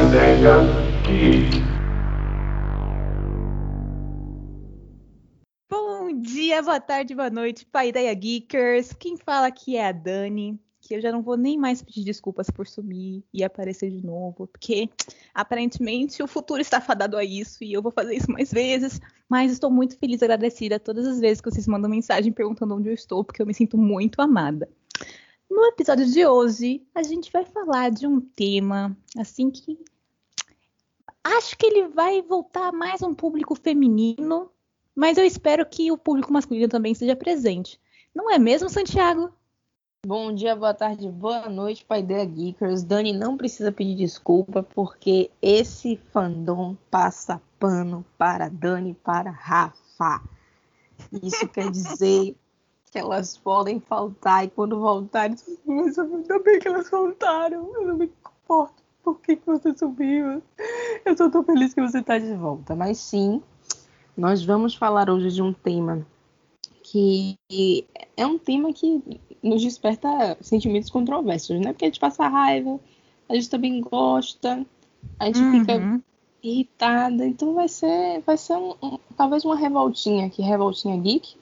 Ideia Geek. Bom dia, boa tarde, boa noite, Paideia Geekers. Quem fala aqui é a Dani, que eu já não vou nem mais pedir desculpas por sumir e aparecer de novo, porque aparentemente o futuro está fadado a isso e eu vou fazer isso mais vezes. Mas estou muito feliz e agradecida todas as vezes que vocês mandam mensagem perguntando onde eu estou, porque eu me sinto muito amada. No episódio de hoje, a gente vai falar de um tema assim que acho que ele vai voltar mais um público feminino, mas eu espero que o público masculino também esteja presente. Não é mesmo, Santiago? Bom dia, boa tarde, boa noite, Paideia Geekers. Dani não precisa pedir desculpa porque esse fandom passa pano para Dani, para Rafa. Isso quer dizer que elas podem faltar e quando voltarem, mas ainda bem que elas voltaram. Eu não me comporto. Por que, você subiu? Eu só tô feliz que você está de volta. Mas sim, nós vamos falar hoje de um tema que é um tema que nos desperta sentimentos controversos, né? Porque a gente passa raiva, a gente também gosta, a gente uhum. fica irritada, então vai ser, vai ser um, um, talvez uma revoltinha aqui, revoltinha geek,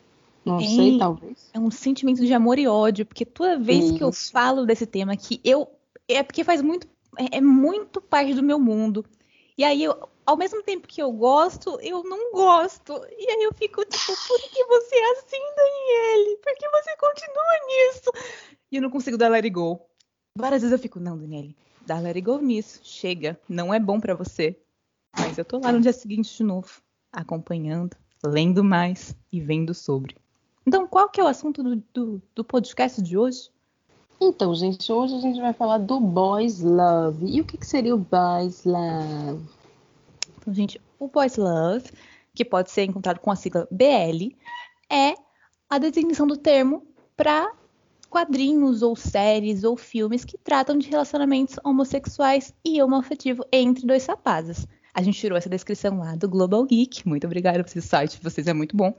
não sei, talvez. É um sentimento de amor e ódio, porque toda vez Isso. que eu falo desse tema que eu é porque faz muito é, é, muito parte do meu mundo. E aí eu, ao mesmo tempo que eu gosto, eu não gosto. E aí eu fico tipo, por que você é assim, Daniele? Por que você continua nisso? E eu não consigo dar let it go. Várias vezes eu fico, não, Daniele, dá let it go nisso. Chega, não é bom para você. Mas eu tô lá no dia seguinte de novo, acompanhando, lendo mais e vendo sobre. Então, qual que é o assunto do, do, do podcast de hoje? Então, gente, hoje a gente vai falar do Boys Love. E o que, que seria o Boys Love? Então, gente, o Boys Love, que pode ser encontrado com a sigla BL, é a designação do termo para quadrinhos ou séries ou filmes que tratam de relacionamentos homossexuais e homoafetivo entre dois rapazes. A gente tirou essa descrição lá do Global Geek. Muito obrigada por esse site, vocês é muito bom.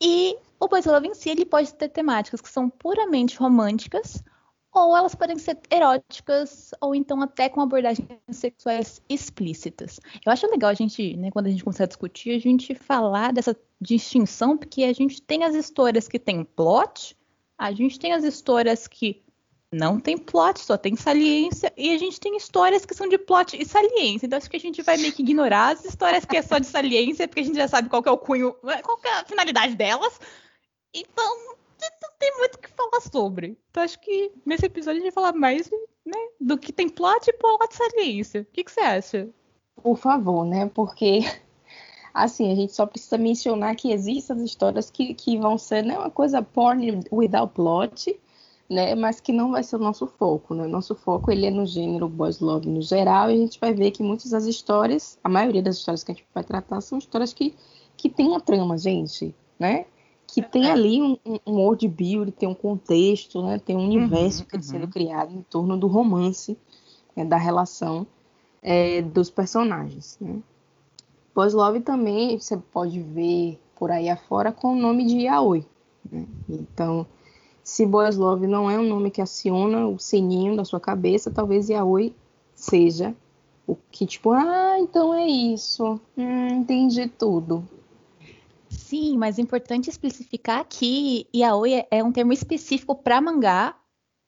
E o Boys Love em si, ele pode ter temáticas que são puramente românticas, ou elas podem ser eróticas, ou então até com abordagens sexuais explícitas. Eu acho legal a gente, né, quando a gente começar a discutir, a gente falar dessa distinção, porque a gente tem as histórias que tem plot, a gente tem as histórias que não tem plot, só tem saliência, e a gente tem histórias que são de plot e saliência. Então acho que a gente vai meio que ignorar as histórias que é só de saliência, porque a gente já sabe qual é o cunho, qual é a finalidade delas. Então, não tem muito o que falar sobre. Então acho que nesse episódio a gente vai falar mais né, do que tem plot e plot saliência. O que, que você acha? Por favor, né? Porque assim, a gente só precisa mencionar que existem as histórias que, que vão ser né, uma coisa porn without plot, né, mas que não vai ser o nosso foco, né? Nosso foco ele é no gênero boys love no geral, e a gente vai ver que muitas das histórias, a maioria das histórias que a gente vai tratar são histórias que, que tem uma trama, gente, né? Que tem ali um, um world build, tem um contexto, né? Tem um universo uhum, sendo uhum. criado em torno do romance, né, da relação é, dos personagens, né? Boys Love também você pode ver por aí afora com o nome de Yaoi. Né? Então, se Boys Love não é um nome que aciona o sininho da sua cabeça, talvez Yaoi seja o que, tipo, ah, então é isso. Hum, entendi tudo. Sim, mas é importante especificar que yaoi é um termo específico para mangá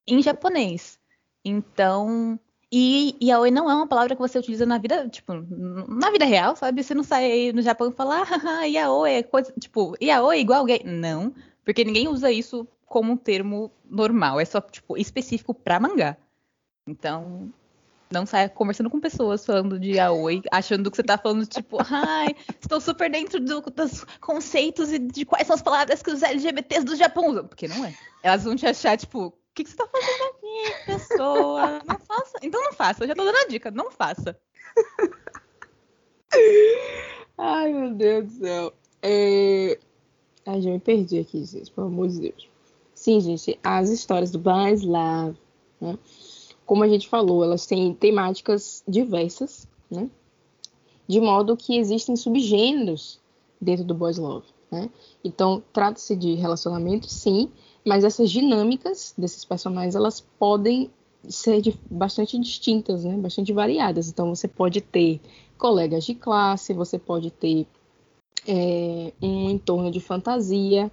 em japonês. Então, e yaoi não é uma palavra que você utiliza na vida, tipo, na vida real, sabe? Você não sai no Japão e fala, ah, yaoi é coisa, tipo, yaoi é igual gay. Não, porque ninguém usa isso como um termo normal, é só tipo específico para mangá. Então, não saia conversando com pessoas falando de Aoi, achando que você tá falando tipo, ai, estou super dentro do, dos conceitos e de quais são as palavras que os LGBTs do Japão usam. Porque não é. Elas vão te achar, tipo, o que, que você tá fazendo aqui, pessoa? Não faça. Então não faça. Eu já tô dando a dica, não faça. ai, meu Deus do céu. É... Ai, já me perdi aqui, gente, pelo amor de Deus. Sim, gente, as histórias do Love, né? Como a gente falou, elas têm temáticas diversas, né? De modo que existem subgêneros dentro do Boys Love. Né? Então, trata-se de relacionamento, sim, mas essas dinâmicas desses personagens elas podem ser de, bastante distintas, né? bastante variadas. Então, você pode ter colegas de classe, você pode ter é, um entorno de fantasia,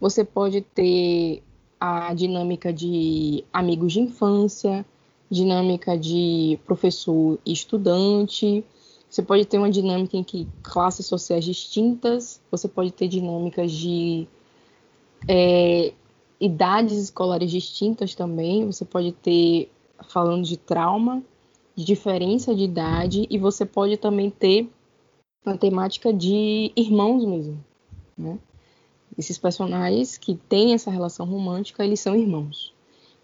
você pode ter a dinâmica de amigos de infância, dinâmica de professor e estudante. Você pode ter uma dinâmica em que classes sociais distintas, você pode ter dinâmicas de é, idades escolares distintas também. Você pode ter, falando de trauma, de diferença de idade, e você pode também ter uma temática de irmãos mesmo, né? Esses personagens que têm essa relação romântica, eles são irmãos.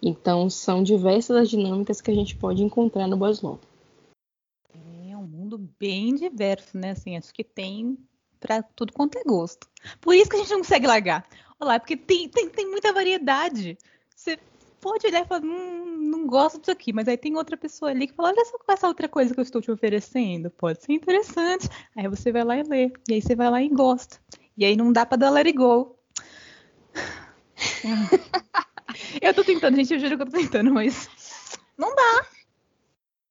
Então, são diversas as dinâmicas que a gente pode encontrar no Boys Love. É um mundo bem diverso, né? Assim, acho que tem para tudo quanto é gosto. Por isso que a gente não consegue largar. Olha lá, porque tem, tem, tem muita variedade. Você pode olhar e falar, hum, não gosto disso aqui, mas aí tem outra pessoa ali que fala, olha só essa outra coisa que eu estou te oferecendo, pode ser interessante. Aí você vai lá e lê, e aí você vai lá e gosta. E aí não dá para dar let it go. eu tô tentando, gente, eu juro que eu tô tentando, mas não dá.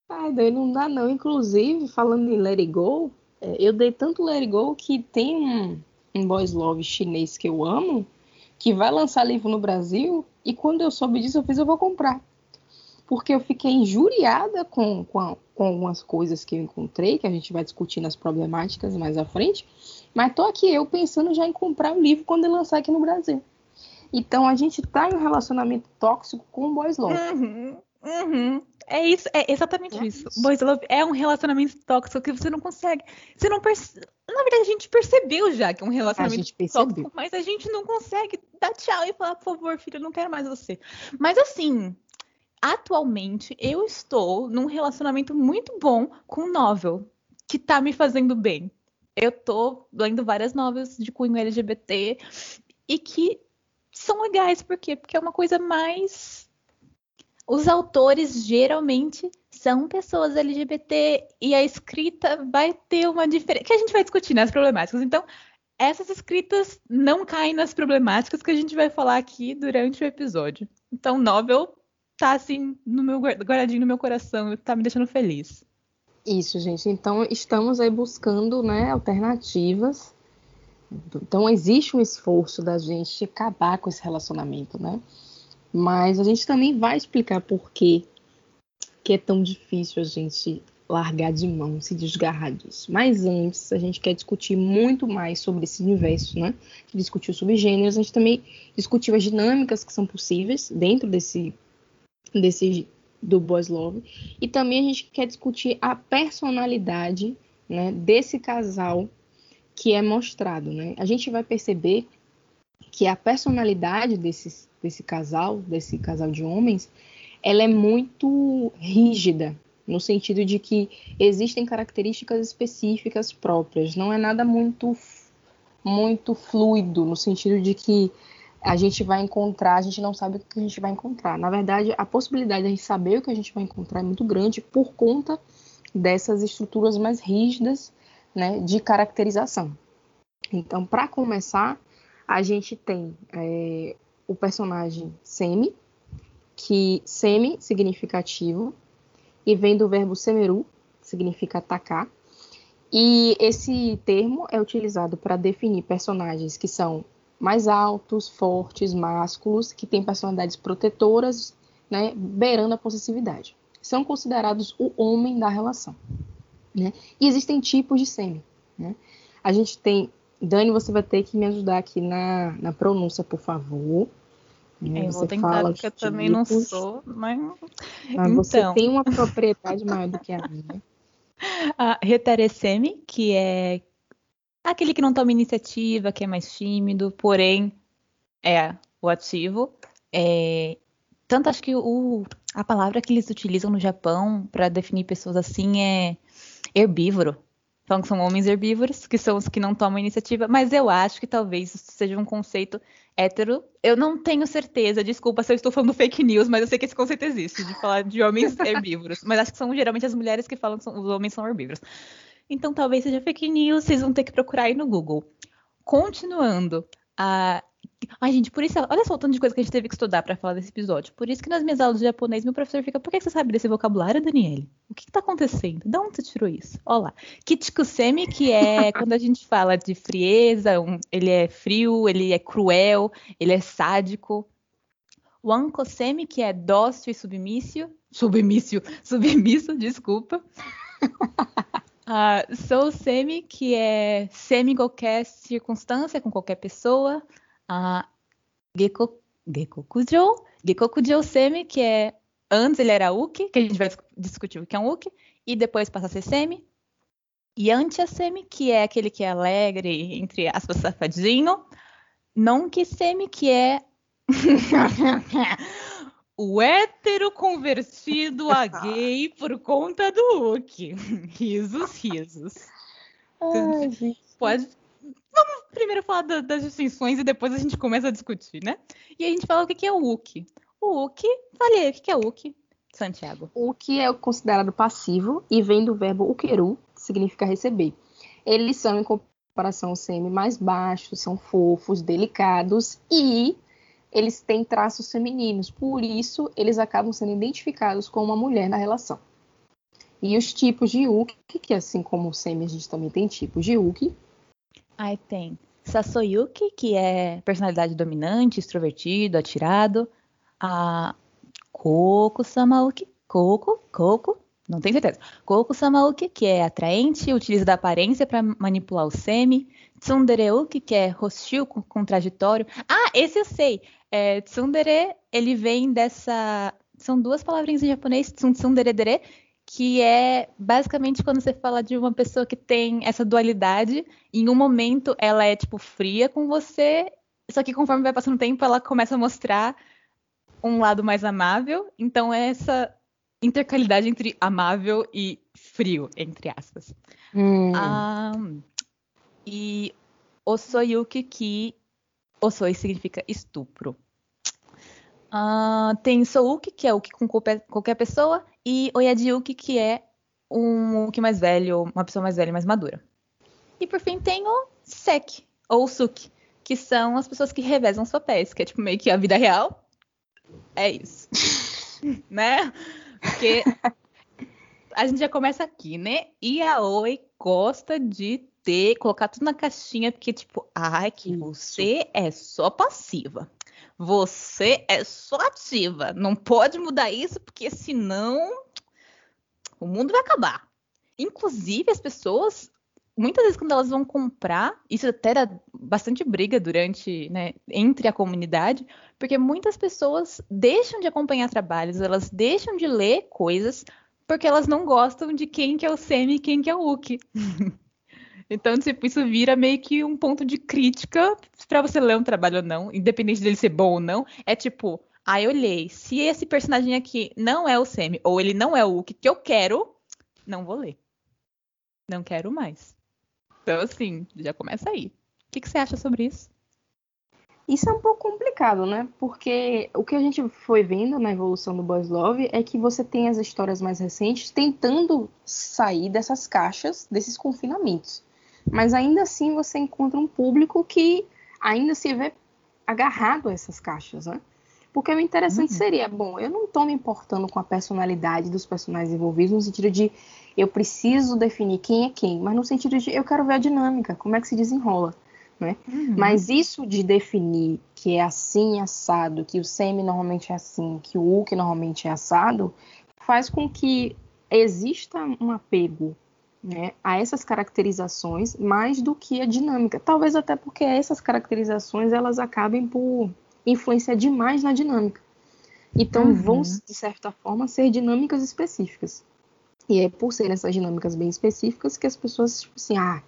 Ai, daí não dá não. Inclusive, falando em let it go, é, eu dei tanto let it go que tem um, um boys love chinês que eu amo, que vai lançar livro no Brasil, e quando eu soube disso, eu fiz, eu vou comprar. Porque eu fiquei injuriada com, com, a, com algumas coisas que eu encontrei, que a gente vai discutir nas problemáticas mais à frente. Mas tô aqui eu pensando já em comprar o livro quando ele lançar aqui no Brasil. Então a gente tá em um relacionamento tóxico com o Boys Love. Uhum, uhum. É isso, é exatamente é isso. isso. Boys Love é um relacionamento tóxico que você não consegue. Você não percebe. Na verdade, a gente percebeu já que é um relacionamento tóxico, mas a gente não consegue dar tchau e falar, por favor, filho, eu não quero mais você. Mas assim, atualmente eu estou num relacionamento muito bom com o novel, que tá me fazendo bem eu tô lendo várias novelas de cunho LGBT e que são legais, por quê? Porque é uma coisa mais. Os autores geralmente são pessoas LGBT e a escrita vai ter uma diferença. Que a gente vai discutir nas problemáticas. Então, essas escritas não caem nas problemáticas que a gente vai falar aqui durante o episódio. Então, novel tá assim no meu guardadinho no meu coração, tá me deixando feliz. Isso, gente. Então, estamos aí buscando né, alternativas. Então, existe um esforço da gente acabar com esse relacionamento, né? Mas a gente também vai explicar por que, que é tão difícil a gente largar de mão, se desgarrar disso. Mas antes, a gente quer discutir muito mais sobre esse universo, né? Discutiu sobre gêneros, a gente também discutiu as dinâmicas que são possíveis dentro desse, desse do Boys Love. E também a gente quer discutir a personalidade né, desse casal que é mostrado. Né? A gente vai perceber que a personalidade desse, desse casal, desse casal de homens, ela é muito rígida, no sentido de que existem características específicas próprias, não é nada muito muito fluido, no sentido de que a gente vai encontrar, a gente não sabe o que a gente vai encontrar. Na verdade, a possibilidade de a gente saber o que a gente vai encontrar é muito grande por conta dessas estruturas mais rígidas né, de caracterização. Então, para começar, a gente tem é, o personagem semi, que semi significa ativo, e vem do verbo semeru, significa atacar. E esse termo é utilizado para definir personagens que são mais altos, fortes, másculos, que têm personalidades protetoras, né, beirando a possessividade. São considerados o homem da relação. Né? E existem tipos de sêmen. Né? A gente tem. Dani, você vai ter que me ajudar aqui na, na pronúncia, por favor. Né? Eu vou tentar, porque eu também não sou, mas. mas então... Você tem uma propriedade maior do que a minha. A que é Aquele que não toma iniciativa, que é mais tímido, porém é o ativo. É... Tanto acho que o... a palavra que eles utilizam no Japão para definir pessoas assim é herbívoro. Falam que são homens herbívoros, que são os que não tomam iniciativa, mas eu acho que talvez isso seja um conceito hétero. Eu não tenho certeza, desculpa se eu estou falando fake news, mas eu sei que esse conceito existe, de falar de homens herbívoros. Mas acho que são geralmente as mulheres que falam que os homens são herbívoros. Então talvez seja fake news, vocês vão ter que procurar aí no Google. continuando. A... Ai, gente, por isso, olha só o tanto de coisa que a gente teve que estudar para falar desse episódio. Por isso que nas minhas aulas de japonês, meu professor fica, por que você sabe desse vocabulário, Daniele? O que, que tá acontecendo? De onde você tirou isso? Olha lá. Kichikusemi, que é quando a gente fala de frieza, um, ele é frio, ele é cruel, ele é sádico. Wankosemi, que é dócil e submício. Submício, submisso, desculpa. Uh, sou semi, que é semi em qualquer circunstância, com qualquer pessoa. Geko, Gekokujo, Gekokujo semi, que é antes ele era uki, que a gente vai discutir o que é um uki, e depois passa a ser semi. E antia semi, que é aquele que é alegre, entre aspas, safadinho. Non que semi, que é o hétero convertido a gay por conta do Hulk. Risos, risos. Ai, Pode. Vamos primeiro falar da, das distinções e depois a gente começa a discutir, né? E a gente fala o que é o Hulk. O Hulk, falei, o que é o Hulk? Santiago. O que é considerado passivo e vem do verbo ukeru, que significa receber. Eles são, em comparação semi, mais baixos, são fofos, delicados e eles têm traços femininos, por isso eles acabam sendo identificados com uma mulher na relação. E os tipos de Uki, que assim como o Semi, a gente também tem tipos de Uki. Aí tem Sasoyuki, que é personalidade dominante, extrovertido, atirado. A Koko Samauki, Koko, Koko, não tenho certeza. Koko Samauki, que é atraente, utiliza da aparência para manipular o Semi. Tsundereuki, que é hostil, contraditório. Ah, esse eu sei. É, tsundere, ele vem dessa. São duas palavrinhas em japonês, tsunderedere, que é basicamente quando você fala de uma pessoa que tem essa dualidade. Em um momento ela é tipo fria com você, só que conforme vai passando o tempo ela começa a mostrar um lado mais amável. Então é essa intercalidade entre amável e frio, entre aspas. Hum. Ah, e Osoyuki, que Osoi significa estupro. Uh, tem Souki, que é o que com qualquer pessoa, e Oyadiuki, que é um que mais velho, uma pessoa mais velha e mais madura. E por fim tem o Sek, ou Suki, que são as pessoas que revezam os papéis, que é tipo meio que a vida real. É isso. né? Porque a gente já começa aqui, né? E a Oi gosta de ter, colocar tudo na caixinha, porque, tipo, ai, que você é só passiva. Você é só ativa. Não pode mudar isso, porque senão o mundo vai acabar. Inclusive, as pessoas, muitas vezes, quando elas vão comprar, isso até era bastante briga durante, né, entre a comunidade, porque muitas pessoas deixam de acompanhar trabalhos, elas deixam de ler coisas porque elas não gostam de quem que é o Semi e quem que é o Uki. Então, tipo, isso vira meio que um ponto de crítica para você ler um trabalho ou não, independente dele ser bom ou não. É tipo, ah, eu olhei, se esse personagem aqui não é o Semi, ou ele não é o que eu quero, não vou ler. Não quero mais. Então, assim, já começa aí. O que, que você acha sobre isso? Isso é um pouco complicado, né? Porque o que a gente foi vendo na evolução do Boys Love é que você tem as histórias mais recentes tentando sair dessas caixas, desses confinamentos. Mas ainda assim você encontra um público que ainda se vê agarrado a essas caixas, né? Porque o interessante uhum. seria, bom, eu não estou me importando com a personalidade dos personagens envolvidos, no sentido de eu preciso definir quem é quem, mas no sentido de eu quero ver a dinâmica, como é que se desenrola. Né? Uhum. Mas isso de definir que é assim assado, que o semi normalmente é assim, que o Hulk normalmente é assado, faz com que exista um apego né, a essas caracterizações mais do que a dinâmica. Talvez até porque essas caracterizações elas acabem por influenciar demais na dinâmica. Então uhum. vão, de certa forma, ser dinâmicas específicas. E é por serem essas dinâmicas bem específicas que as pessoas, tipo assim, ah,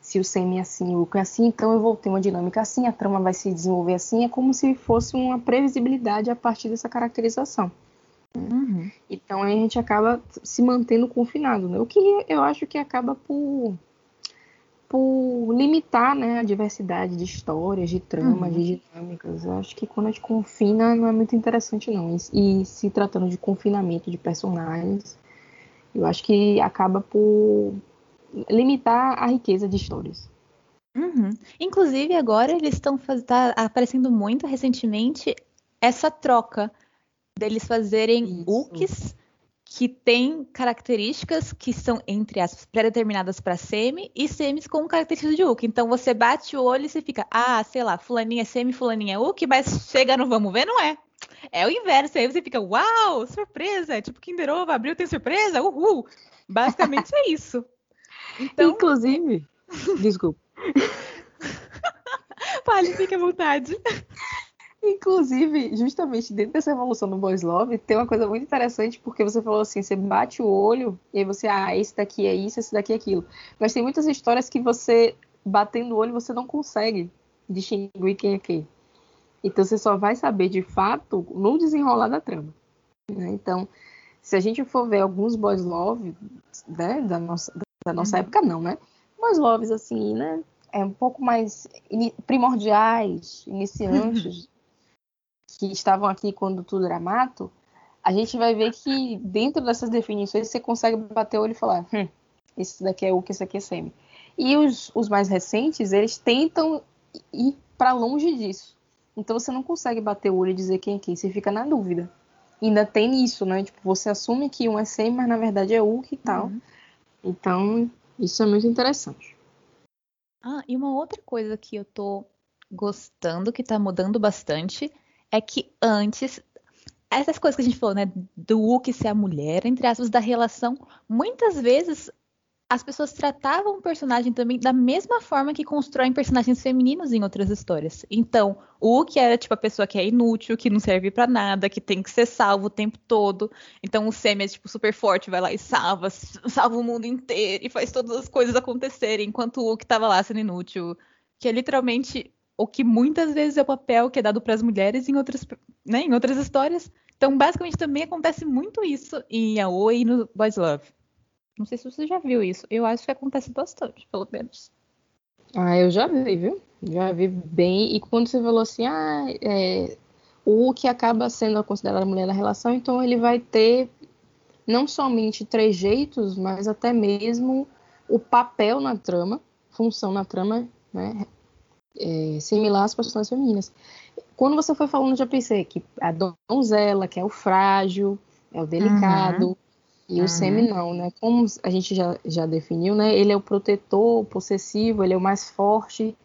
se o semi é assim, o é assim, então eu vou ter uma dinâmica assim, a trama vai se desenvolver assim, é como se fosse uma previsibilidade a partir dessa caracterização. Uhum. Então a gente acaba se mantendo confinado, né? O que eu acho que acaba por, por limitar né, a diversidade de histórias, de tramas, uhum. de dinâmicas. Eu acho que quando a gente confina não é muito interessante, não. E, e se tratando de confinamento de personagens, eu acho que acaba por limitar a riqueza de histórias. Uhum. Inclusive, agora eles estão tá aparecendo muito recentemente essa troca deles fazerem UKs que têm características que são, entre aspas, pré-determinadas para semi e semis com características de UK. Então você bate o olho e você fica, ah, sei lá, fulaninha é semi, fulaninha é UK, mas chega no vamos ver, não é. É o inverso, aí você fica, uau, surpresa, é tipo Kinder Ovo, abriu, tem surpresa, uhul. Basicamente é isso. Então... Inclusive, desculpa. Fale, fique à vontade. Inclusive, justamente dentro dessa evolução do Boys Love, tem uma coisa muito interessante, porque você falou assim, você bate o olho e aí você, ah, esse daqui é isso, esse daqui é aquilo. Mas tem muitas histórias que você, batendo o olho, você não consegue distinguir quem é quem. Então você só vai saber de fato no desenrolar da trama. Né? Então, se a gente for ver alguns Boys Love, né, da nossa, da nossa uhum. época, não, né? Boys Loves, assim, né? É um pouco mais primordiais, iniciantes, que estavam aqui quando tudo era mato, a gente vai ver que dentro dessas definições você consegue bater o olho e falar: hum, esse daqui é o que esse aqui é semi. E os, os mais recentes, eles tentam ir para longe disso. Então você não consegue bater o olho e dizer quem é quem, você fica na dúvida. ainda tem isso, né? Tipo, você assume que um é semi, mas na verdade é o e tal. Uhum. Então, isso é muito interessante. Ah, e uma outra coisa que eu tô gostando, que tá mudando bastante, é que antes essas coisas que a gente falou, né, do Wookiee ser a mulher, entre aspas, da relação, muitas vezes as pessoas tratavam o personagem também da mesma forma que constroem personagens femininos em outras histórias. Então, o Wookiee era tipo a pessoa que é inútil, que não serve para nada, que tem que ser salvo o tempo todo. Então, o Sam é tipo super forte, vai lá e salva, salva o mundo inteiro e faz todas as coisas acontecerem, enquanto o Wookiee tava lá sendo inútil, que é literalmente o que muitas vezes é o papel que é dado para as mulheres em outras, né, em outras histórias. Então, basicamente, também acontece muito isso em Aoi e no Boys Love. Não sei se você já viu isso. Eu acho que acontece bastante, pelo menos. Ah, eu já vi, viu? Já vi bem. E quando você falou assim, ah, é, o que acaba sendo considerado mulher na relação, então ele vai ter não somente trejeitos, mas até mesmo o papel na trama, função na trama, né, é, similar às personagens femininas. Quando você foi falando, já pensei que a donzela, que é o frágil, é o delicado, uhum. e o uhum. semi não, né? Como a gente já, já definiu, né? Ele é o protetor, o possessivo, ele é o mais forte,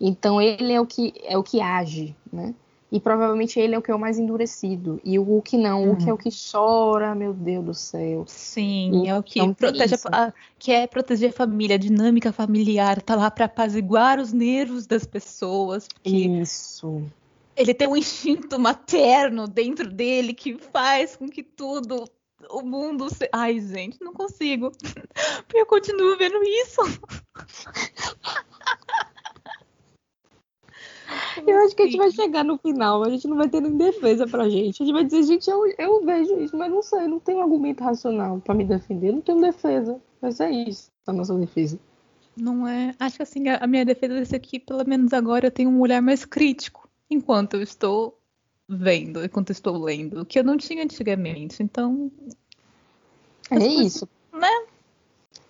então ele é o que é o que age, né? E provavelmente ele é o que é o mais endurecido. E o Hulk não. O Hulk uhum. é o que chora, meu Deus do céu. Sim, e é o que então, protege a, quer proteger a família, a dinâmica familiar, tá lá para apaziguar os nervos das pessoas. Isso. Ele tem um instinto materno dentro dele que faz com que tudo o mundo. Se... Ai, gente, não consigo. Porque eu continuo vendo isso. Eu acho que a gente vai chegar no final, a gente não vai ter nem defesa pra gente. A gente vai dizer, gente, eu, eu vejo isso, mas não sei, não tenho argumento racional para me defender, não tenho defesa. Mas é isso, a nossa defesa. Não é. Acho que assim, a minha defesa desse aqui, pelo menos agora, eu tenho um olhar mais crítico enquanto eu estou vendo, enquanto eu estou lendo, que eu não tinha antigamente. Então. É isso. Né?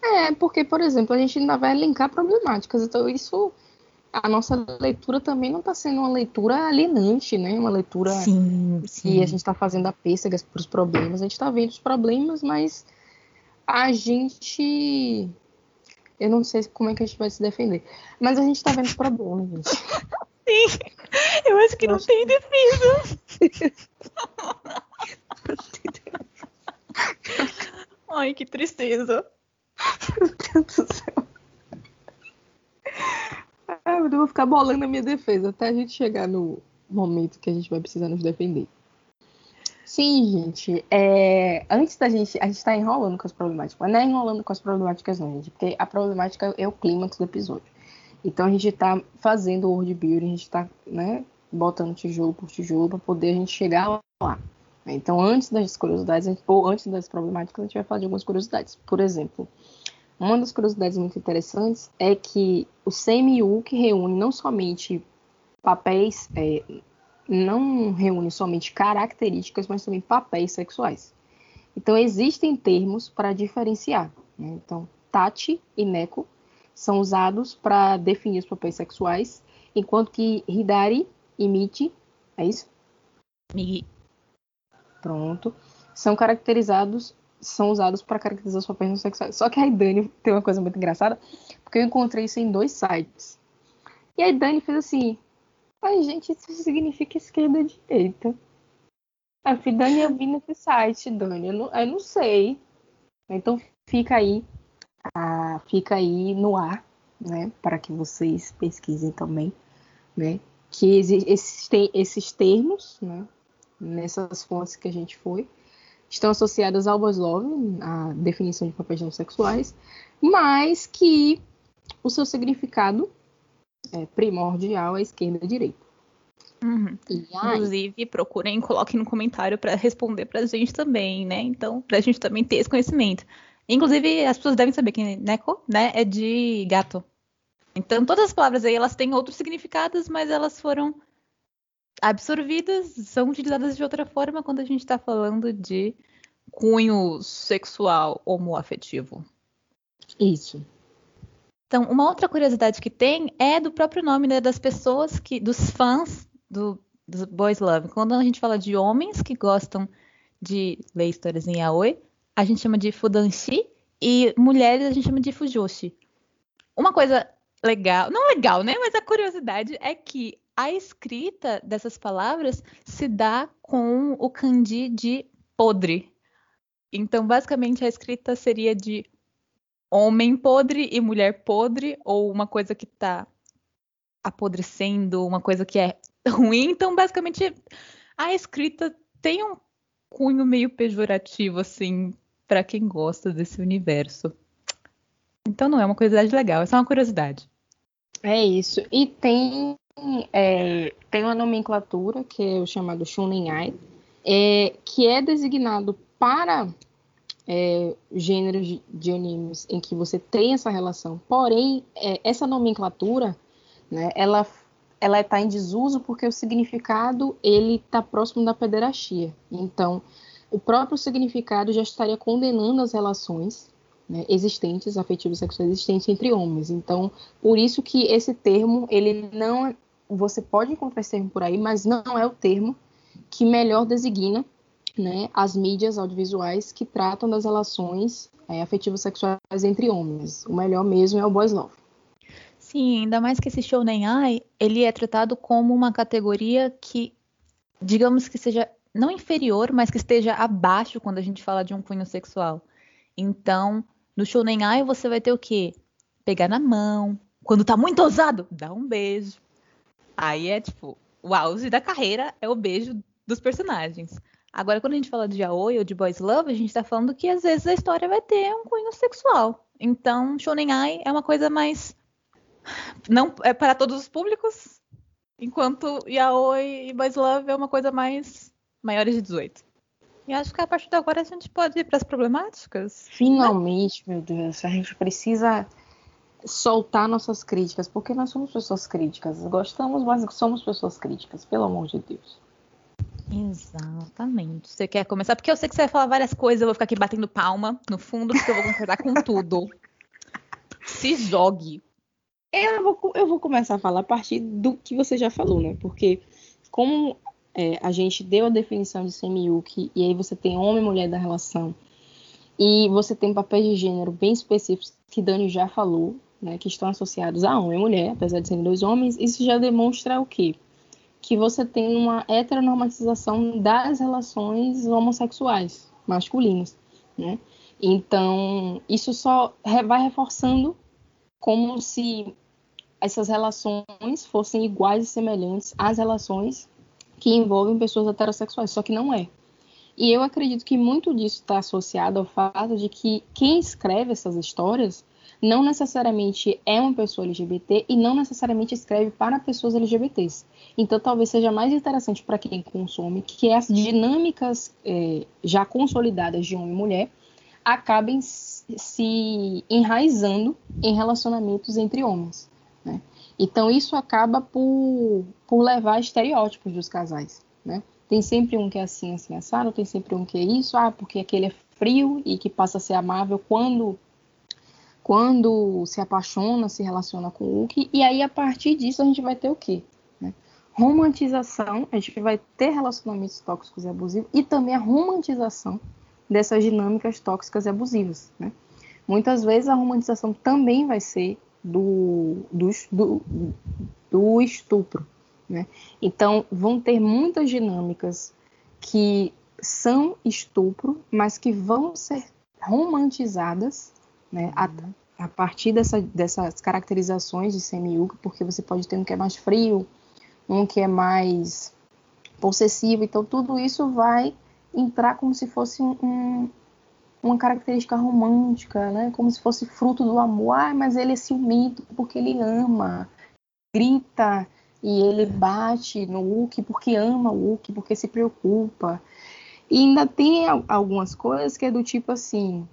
É, porque, por exemplo, a gente ainda vai elencar problemáticas. Então, isso a nossa leitura também não está sendo uma leitura alienante, né? Uma leitura sim, sim. que a gente está fazendo a pêssega para os problemas. A gente está vendo os problemas, mas a gente. Eu não sei como é que a gente vai se defender. Mas a gente está vendo os problemas, gente. Sim, eu acho que eu não acho tem defesa. Ai, que tristeza. Meu Deus do céu. Ah, eu vou ficar bolando a minha defesa até a gente chegar no momento que a gente vai precisar nos defender. Sim, gente. É... Antes da gente. A gente tá enrolando com as problemáticas. Não é enrolando com as problemáticas, não, gente. Porque a problemática é o clímax do episódio. Então a gente tá fazendo o world building, a gente tá, né, botando tijolo por tijolo para poder a gente chegar lá. Então, antes das curiosidades, ou antes das problemáticas, a gente vai falar de algumas curiosidades. Por exemplo, uma das curiosidades muito interessantes é que o CMU que reúne não somente papéis, é, não reúne somente características, mas também papéis sexuais. Então existem termos para diferenciar. Né? Então, Tati e Neko são usados para definir os papéis sexuais, enquanto que Hidari e Michi, é isso? Migi. Pronto. São caracterizados, são usados para caracterizar os papéis não sexuais. Só que a Dani tem uma coisa muito engraçada, porque eu encontrei isso em dois sites. E a Dani fez assim: Ai, gente, isso significa esquerda e direita. A Dani, eu vi nesse site, Dani. Eu não, eu não sei. Então fica aí, fica aí no ar, né? Para que vocês pesquisem também, né? Que esses, esses termos, né? Nessas fontes que a gente foi, estão associadas ao boys love, a definição de papéis não sexuais, mas que o seu significado é primordial é esquerda e direita. Uhum. Inclusive, procurem e coloquem no comentário para responder pra gente também, né? Então, pra gente também ter esse conhecimento. Inclusive, as pessoas devem saber que Neko, né, é de gato. Então, todas as palavras aí, elas têm outros significados, mas elas foram absorvidas, são utilizadas de outra forma quando a gente está falando de cunho sexual homoafetivo. Isso. Então, uma outra curiosidade que tem é do próprio nome né, das pessoas que, dos fãs do, do Boys Love. Quando a gente fala de homens que gostam de ler histórias em yaoi, a gente chama de fudanshi e mulheres a gente chama de fujoshi. Uma coisa legal, não legal, né? Mas a curiosidade é que a escrita dessas palavras se dá com o kanji de podre. Então, basicamente, a escrita seria de homem podre e mulher podre, ou uma coisa que está apodrecendo, uma coisa que é ruim. Então, basicamente, a escrita tem um cunho meio pejorativo, assim, para quem gosta desse universo. Então, não é uma curiosidade legal, é só uma curiosidade. É isso. E tem, é, tem uma nomenclatura, que é o chamado Shunenai, é, que é designado para é, gêneros de, de, animes em que você tem essa relação. Porém, é, essa nomenclatura, né, ela ela está em desuso porque o significado ele está próximo da pederastia. Então, o próprio significado já estaria condenando as relações né, existentes, afetivas sexuais existentes entre homens. Então, por isso que esse termo, ele não, é, você pode encontrar esse termo por aí, mas não é o termo que melhor designa né, as mídias audiovisuais que tratam das relações é, afetivas sexuais entre homens. O melhor mesmo é o boys love. Sim, ainda mais que esse Shounen Ai, ele é tratado como uma categoria que, digamos que seja não inferior, mas que esteja abaixo quando a gente fala de um cunho sexual. Então, no Shounen Ai você vai ter o quê? Pegar na mão. Quando tá muito ousado, dá um beijo. Aí é tipo, o auge da carreira é o beijo dos personagens. Agora, quando a gente fala de yaoi ou de boys love, a gente tá falando que às vezes a história vai ter um cunho sexual. Então, Shonen Ai é uma coisa mais não é para todos os públicos, enquanto yaoi e boys love é uma coisa mais maiores de 18. E acho que a partir de agora a gente pode ir para as problemáticas. Finalmente, né? meu Deus, a gente precisa soltar nossas críticas, porque nós somos pessoas críticas. Gostamos, mas somos pessoas críticas, pelo amor de Deus. Exatamente. Você quer começar? Porque eu sei que você vai falar várias coisas, eu vou ficar aqui batendo palma no fundo, porque eu vou concordar com tudo. Se jogue. Eu vou, eu vou começar a falar a partir do que você já falou, né? Porque como é, a gente deu a definição de semiuki, e aí você tem homem e mulher da relação, e você tem papéis de gênero bem específicos que Dani já falou, né, que estão associados a homem e mulher, apesar de serem dois homens, isso já demonstra o quê? Que você tem uma heteronormatização das relações homossexuais masculinas, né? Então, isso só vai reforçando como se essas relações fossem iguais e semelhantes às relações que envolvem pessoas heterossexuais, só que não é. E eu acredito que muito disso está associado ao fato de que quem escreve essas histórias não necessariamente é uma pessoa LGBT e não necessariamente escreve para pessoas LGBTs. Então, talvez seja mais interessante para quem consome que as dinâmicas é, já consolidadas de homem e mulher acabem se enraizando em relacionamentos entre homens. Né? Então isso acaba por, por levar a estereótipos dos casais. Né? Tem sempre um que é assim, assim, assado, tem sempre um que é isso, ah, porque aquele é frio e que passa a ser amável quando quando se apaixona, se relaciona com o Hulk, e aí a partir disso a gente vai ter o quê? Né? Romantização, a gente vai ter relacionamentos tóxicos e abusivos, e também a romantização dessas dinâmicas tóxicas e abusivas. Né? Muitas vezes a romantização também vai ser do, do, do, do estupro. Né? Então, vão ter muitas dinâmicas que são estupro, mas que vão ser romantizadas né, a, uhum. a, partir dessa, dessas caracterizações de semi-yuga, porque você pode ter um que é mais frio, um que é mais possessivo, então tudo isso vai entrar como se fosse um, uma característica romântica, né? Como se fosse fruto do amor. Ah, mas ele é ciumento porque ele ama, grita e ele bate no Hulk porque ama o Hulk, porque se preocupa. E ainda tem algumas coisas que é do tipo assim: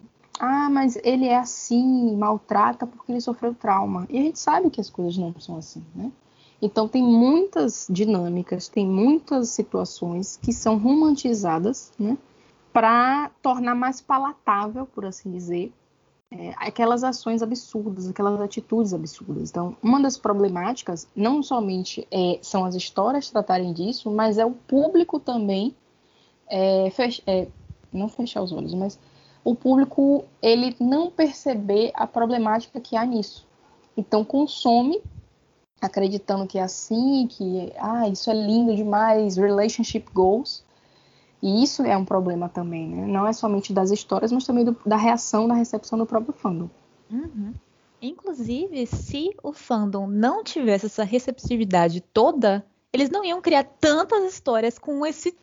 ah, mas ele é assim, maltrata porque ele sofreu trauma. E a gente sabe que as coisas não são assim, né? Então tem muitas dinâmicas, tem muitas situações que são romantizadas, né? Para tornar mais palatável, por assim dizer, é, aquelas ações absurdas, aquelas atitudes absurdas. Então, uma das problemáticas não somente é, são as histórias tratarem disso, mas é o público também é, fech é, não fechar os olhos, mas o público ele não perceber a problemática que há nisso. Então consome acreditando que é assim, que ah, isso é lindo demais, relationship goals. E isso é um problema também, né? Não é somente das histórias, mas também do, da reação, da recepção do próprio fandom. Uhum. Inclusive, se o fandom não tivesse essa receptividade toda, eles não iam criar tantas histórias com esse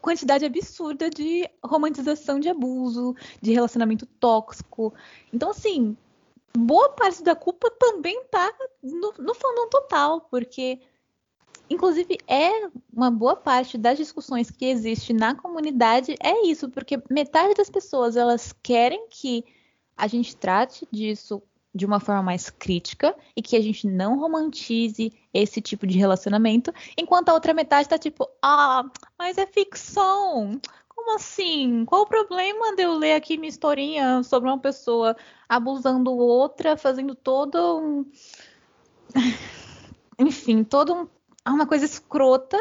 quantidade absurda de romantização de abuso, de relacionamento tóxico. Então, assim, boa parte da culpa também tá no, no fandom total, porque, inclusive, é uma boa parte das discussões que existe na comunidade é isso, porque metade das pessoas elas querem que a gente trate disso de uma forma mais crítica e que a gente não romantize esse tipo de relacionamento, enquanto a outra metade tá tipo, ah, mas é ficção. Como assim? Qual o problema de eu ler aqui minha historinha sobre uma pessoa abusando outra, fazendo todo um. Enfim, todo um. uma coisa escrota,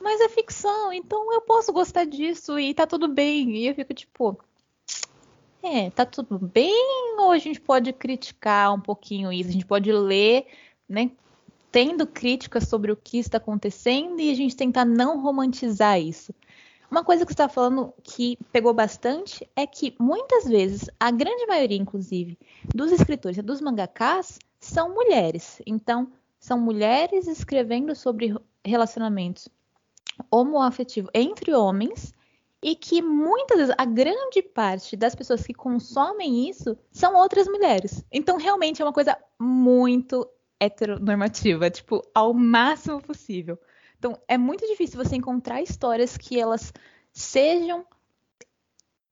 mas é ficção, então eu posso gostar disso e tá tudo bem. E eu fico tipo, é, tá tudo bem ou a gente pode criticar um pouquinho isso? A gente pode ler, né, tendo críticas sobre o que está acontecendo e a gente tentar não romantizar isso. Uma coisa que você está falando que pegou bastante é que muitas vezes, a grande maioria, inclusive, dos escritores e dos mangakas são mulheres. Então, são mulheres escrevendo sobre relacionamentos homoafetivos entre homens e que muitas vezes a grande parte das pessoas que consomem isso são outras mulheres. Então, realmente é uma coisa muito heteronormativa, tipo, ao máximo possível. Então, é muito difícil você encontrar histórias que elas sejam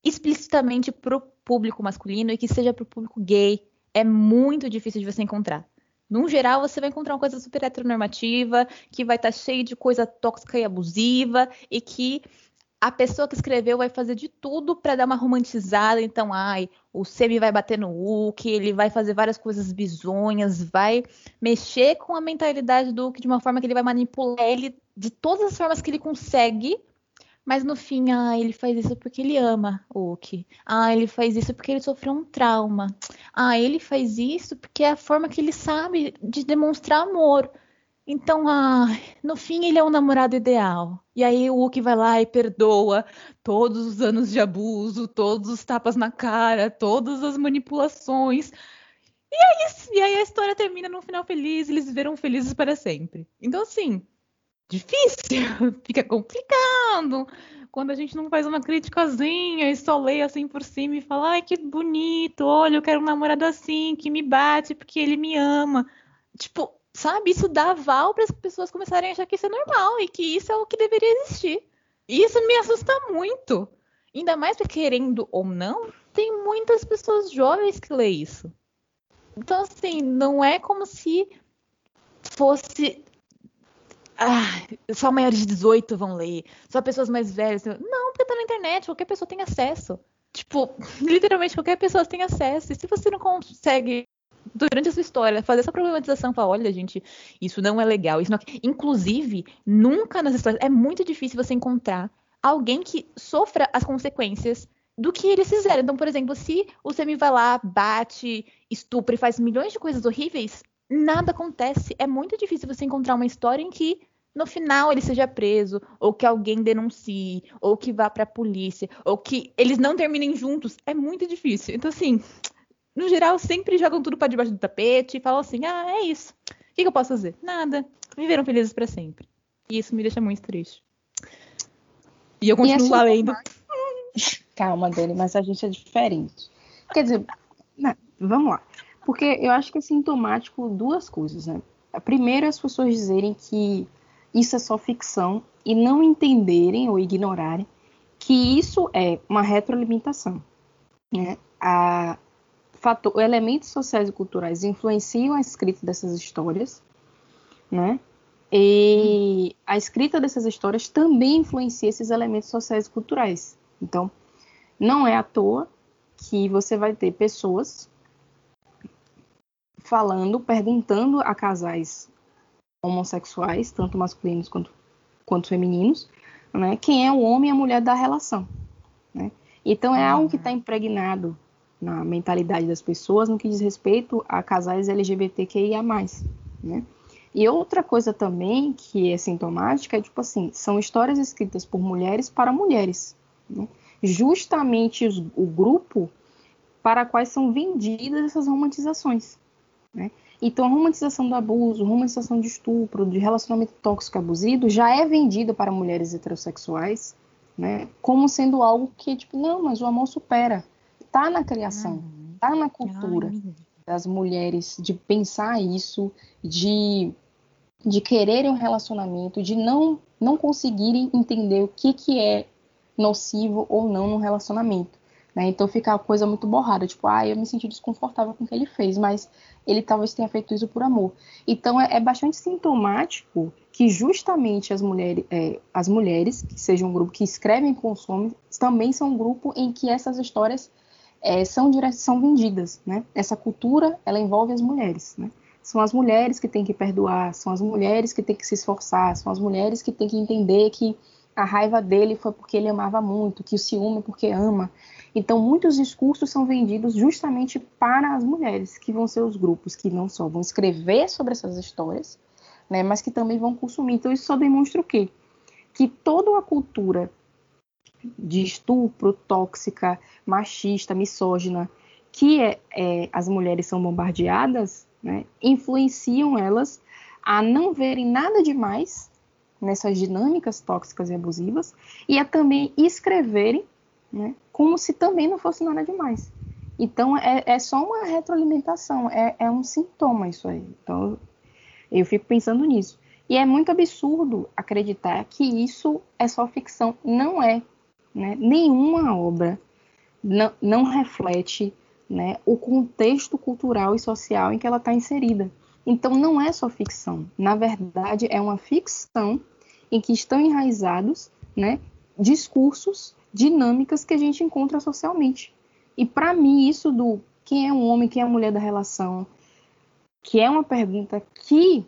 explicitamente pro público masculino e que seja pro público gay. É muito difícil de você encontrar. No geral, você vai encontrar uma coisa super heteronormativa, que vai estar tá cheia de coisa tóxica e abusiva, e que a pessoa que escreveu vai fazer de tudo para dar uma romantizada. Então, ai, o Semi vai bater no Hulk, ele vai fazer várias coisas bizonhas, vai mexer com a mentalidade do Hulk de uma forma que ele vai manipular ele de todas as formas que ele consegue. Mas no fim, ah, ele faz isso porque ele ama o Hulk. Ah, ele faz isso porque ele sofreu um trauma. Ah, ele faz isso porque é a forma que ele sabe de demonstrar amor. Então, ah, no fim, ele é um namorado ideal. E aí o Hulk vai lá e perdoa todos os anos de abuso, todos os tapas na cara, todas as manipulações. E aí, e aí a história termina num final feliz, eles viveram felizes para sempre. Então, assim, difícil, fica complicado. Quando a gente não faz uma criticazinha e só lê assim por cima e fala, ai, que bonito, olha, eu quero um namorado assim, que me bate porque ele me ama. Tipo, sabe, isso dá aval para as pessoas começarem a achar que isso é normal e que isso é o que deveria existir. E isso me assusta muito. Ainda mais porque, querendo ou não, tem muitas pessoas jovens que lê isso. Então, assim, não é como se fosse. Ah, só maiores de 18 vão ler, só pessoas mais velhas. Não, porque tá na internet, qualquer pessoa tem acesso. tipo, literalmente qualquer pessoa tem acesso. E se você não consegue durante essa história, fazer essa problematização, falar, olha, gente, isso não é legal, isso não... Inclusive, nunca nas histórias, é muito difícil você encontrar alguém que sofra as consequências do que eles fizeram. Então, por exemplo, se o Semi vai lá, bate, estupra e faz milhões de coisas horríveis, nada acontece. É muito difícil você encontrar uma história em que no final ele seja preso, ou que alguém denuncie, ou que vá pra polícia, ou que eles não terminem juntos. É muito difícil. Então, assim, no geral, sempre jogam tudo para debaixo do tapete e falam assim: ah, é isso. O que, que eu posso fazer? Nada. Viveram felizes para sempre. E isso me deixa muito triste. E eu continuo lá lendo. Calma, Dani, mas a gente é diferente. Quer dizer, né, vamos lá. Porque eu acho que é sintomático duas coisas, né? A primeira é as pessoas dizerem que isso é só ficção e não entenderem ou ignorarem que isso é uma retroalimentação. Né? A, fator, elementos sociais e culturais influenciam a escrita dessas histórias, né? E a escrita dessas histórias também influencia esses elementos sociais e culturais. Então, não é à toa que você vai ter pessoas falando, perguntando a casais homossexuais, tanto masculinos quanto, quanto femininos, né, quem é o homem e a mulher da relação. Né? Então é algo que está impregnado na mentalidade das pessoas no que diz respeito a casais LGBTQIA+. Né? E outra coisa também que é sintomática é, tipo assim, são histórias escritas por mulheres para mulheres. Né? Justamente os, o grupo para quais são vendidas essas romantizações. Né? Então, a romantização do abuso, romantização de estupro, de relacionamento tóxico abusivo, já é vendida para mulheres heterossexuais, né? Como sendo algo que, tipo, não, mas o amor supera está na criação, está uhum. na cultura das mulheres de pensar isso, de, de quererem um relacionamento, de não, não conseguirem entender o que, que é nocivo ou não no relacionamento. Né? Então fica a coisa muito borrada, tipo, ah, eu me senti desconfortável com o que ele fez, mas ele talvez tenha feito isso por amor. Então é, é bastante sintomático que justamente as mulheres, é, as mulheres, que sejam um grupo que escrevem e consomem, também são um grupo em que essas histórias é, são, são vendidas, né? Essa cultura, ela envolve as mulheres, né? São as mulheres que têm que perdoar, são as mulheres que têm que se esforçar, são as mulheres que têm que entender que a raiva dele foi porque ele amava muito, que o ciúme é porque ama. Então, muitos discursos são vendidos justamente para as mulheres, que vão ser os grupos que não só vão escrever sobre essas histórias, né, mas que também vão consumir. Então, isso só demonstra o quê? Que toda a cultura de estupro, tóxica, machista, misógina, que é, é, as mulheres são bombardeadas, né, influenciam elas a não verem nada demais nessas dinâmicas tóxicas e abusivas e a também escreverem né, como se também não fosse nada demais. Então é, é só uma retroalimentação, é, é, um sintoma isso aí. Então eu fico pensando nisso. E é muito absurdo acreditar que isso é só ficção. Não é. Né? Nenhuma obra não, não reflete né, o contexto cultural e social em que ela está inserida. Então, não é só ficção. Na verdade, é uma ficção em que estão enraizados né, discursos, dinâmicas que a gente encontra socialmente. E para mim, isso do quem é um homem, quem é a mulher da relação, que é uma pergunta que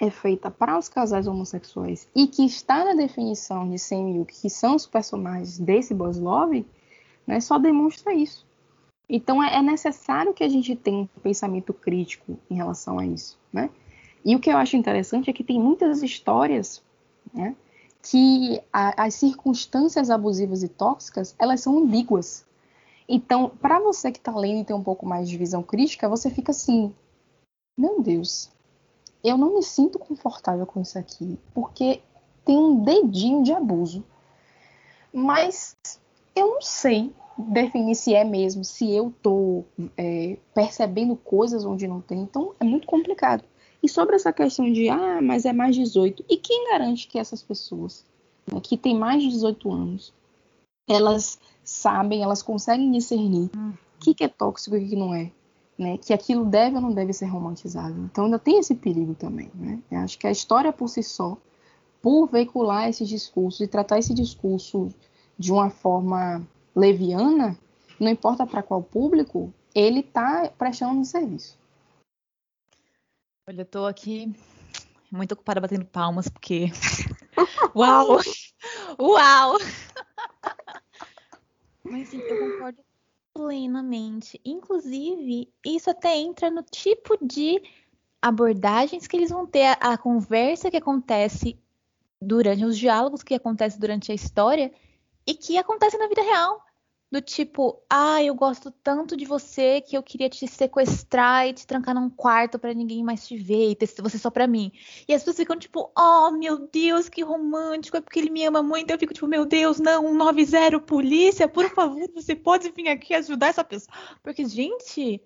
é feita para os casais homossexuais e que está na definição de Sam que são os personagens desse Boss Love, né, só demonstra isso. Então é, é, necessário que a gente tenha um pensamento crítico em relação a isso, né? E o que eu acho interessante é que tem muitas histórias, né, que a, as circunstâncias abusivas e tóxicas elas são ambíguas. Então, para você que está lendo e tem um pouco mais de visão crítica, você fica assim: meu Deus, eu não me sinto confortável com isso aqui, porque tem um dedinho de abuso. Mas eu não sei definir se é mesmo, se eu tô é, percebendo coisas onde não tem. Então é muito complicado. E sobre essa questão de, ah, mas é mais 18, e quem garante que essas pessoas né, que têm mais de 18 anos, elas sabem, elas conseguem discernir o que, que é tóxico e o que não é? Né, que aquilo deve ou não deve ser romantizado. Então ainda tem esse perigo também. Né? Eu acho que a história por si só, por veicular esses discursos e tratar esse discurso de uma forma leviana, não importa para qual público, ele está prestando um serviço. Olha, eu tô aqui muito ocupada batendo palmas, porque. Uau! Uau! Mas sim, eu concordo plenamente. Inclusive, isso até entra no tipo de abordagens que eles vão ter, a, a conversa que acontece durante os diálogos que acontecem durante a história e que acontece na vida real. Do tipo, ah, eu gosto tanto de você que eu queria te sequestrar e te trancar num quarto para ninguém mais te ver e ter você só pra mim. E as pessoas ficam tipo, oh, meu Deus, que romântico, é porque ele me ama muito. Eu fico tipo, meu Deus, não, 90 polícia, por favor, você pode vir aqui ajudar essa pessoa. Porque, gente,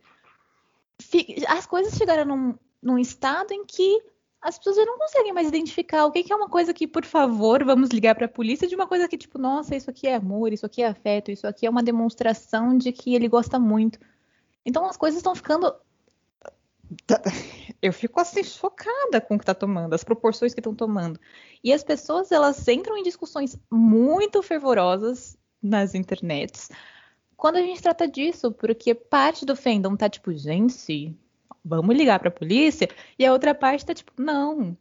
as coisas chegaram num, num estado em que as pessoas já não conseguem mais identificar o que, que é uma coisa que, por favor, vamos ligar para a polícia, de uma coisa que, tipo, nossa, isso aqui é amor, isso aqui é afeto, isso aqui é uma demonstração de que ele gosta muito. Então as coisas estão ficando. Eu fico assim chocada com o que está tomando, as proporções que estão tomando. E as pessoas elas entram em discussões muito fervorosas nas internets quando a gente trata disso, porque parte do fandom tá tipo, gente, vamos ligar para a polícia, e a outra parte tá tipo, não,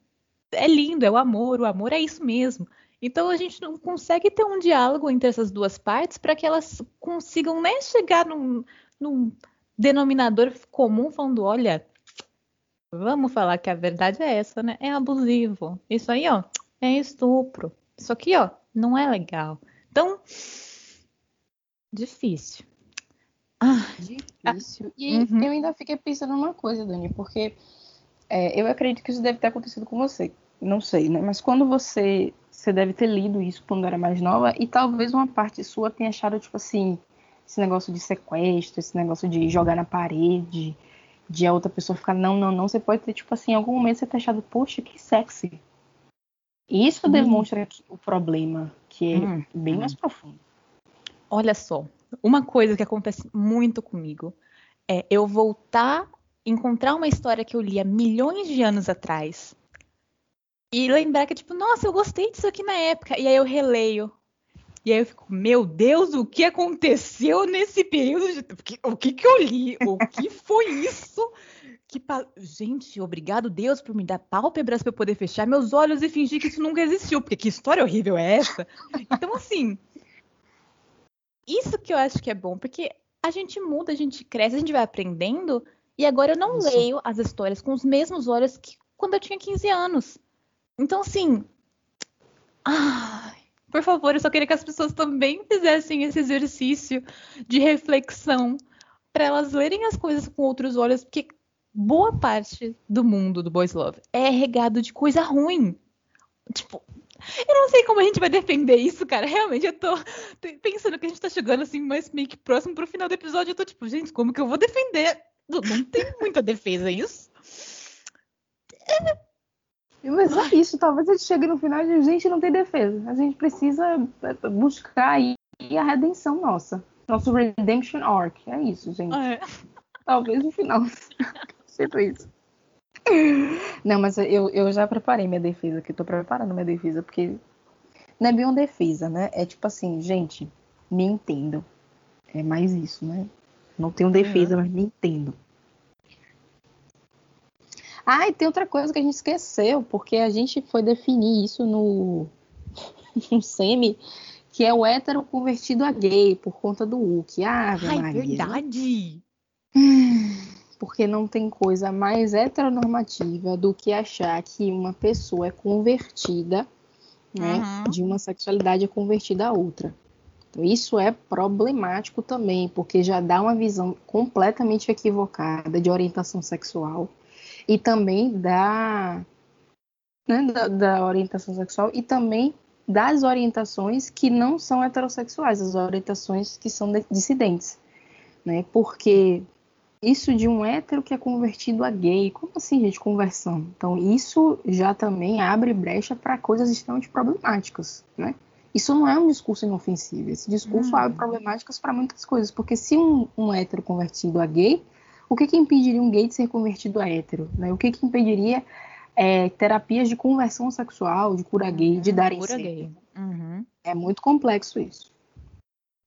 é lindo, é o amor, o amor é isso mesmo. Então a gente não consegue ter um diálogo entre essas duas partes para que elas consigam nem né, chegar num, num denominador comum falando, olha, vamos falar que a verdade é essa, né? É abusivo. Isso aí, ó, é estupro. Isso aqui, ó, não é legal. Então, difícil. Ah, Difícil. E uhum. eu ainda fiquei pensando numa coisa, Dani, porque é, eu acredito que isso deve ter acontecido com você. Não sei, né? Mas quando você. Você deve ter lido isso quando era mais nova, e talvez uma parte sua tenha achado, tipo assim, esse negócio de sequestro, esse negócio de jogar na parede, de a outra pessoa ficar, não, não, não. Você pode ter, tipo assim, em algum momento você ter achado, poxa, que sexy. Isso uhum. demonstra o problema, que é uhum. bem mais profundo. Olha só, uma coisa que acontece muito comigo é eu voltar, encontrar uma história que eu li há milhões de anos atrás e lembrar que, tipo, nossa, eu gostei disso aqui na época. E aí eu releio. E aí eu fico, meu Deus, o que aconteceu nesse período? De... O que que eu li? O que foi isso? Que pa... Gente, obrigado Deus por me dar pálpebras para eu poder fechar meus olhos e fingir que isso nunca existiu, porque que história horrível é essa? Então, assim, isso que eu acho que é bom, porque a gente muda, a gente cresce, a gente vai aprendendo, e agora eu não Isso. leio as histórias com os mesmos olhos que quando eu tinha 15 anos. Então, assim. Ai, por favor, eu só queria que as pessoas também fizessem esse exercício de reflexão para elas lerem as coisas com outros olhos, porque boa parte do mundo do Boys Love é regado de coisa ruim. Tipo, eu não sei como a gente vai defender isso, cara. Realmente, eu tô pensando que a gente tá chegando assim, mais meio que próximo pro final do episódio. Eu tô tipo, gente, como que eu vou defender? Não, tem muita defesa isso. É... Mas é isso, talvez a gente chegue no final e a gente não tem defesa. A gente precisa buscar aí a redenção nossa. Nosso Redemption Arc. É isso, gente. É. Talvez no final seja isso. Não, mas eu, eu já preparei minha defesa, que eu tô preparando minha defesa, porque não é bem uma defesa, né? É tipo assim, gente, me entendo. É mais isso, né? Não tenho defesa, uhum. mas me entendo. Ah, e tem outra coisa que a gente esqueceu, porque a gente foi definir isso no, no SEMI, que é o hétero convertido a gay, por conta do Hulk. Ah, Ai, Maria. verdade! porque não tem coisa mais heteronormativa do que achar que uma pessoa é convertida, né, uhum. de uma sexualidade é convertida a outra. Então, isso é problemático também, porque já dá uma visão completamente equivocada de orientação sexual e também da, né, da, da orientação sexual e também das orientações que não são heterossexuais, as orientações que são dissidentes, né? Porque isso de um hétero que é convertido a gay. Como assim, gente, conversão? Então, isso já também abre brecha para coisas extremamente problemáticas, né? Isso não é um discurso inofensivo. Esse discurso abre problemáticas para muitas coisas. Porque se um, um, hétero convertido a gay, o que, que impediria um gay de ser convertido a hétero? Né? O que, que impediria é, terapias de conversão sexual, de cura gay, de uhum, darem cura certo? Gay. Uhum. É muito complexo isso.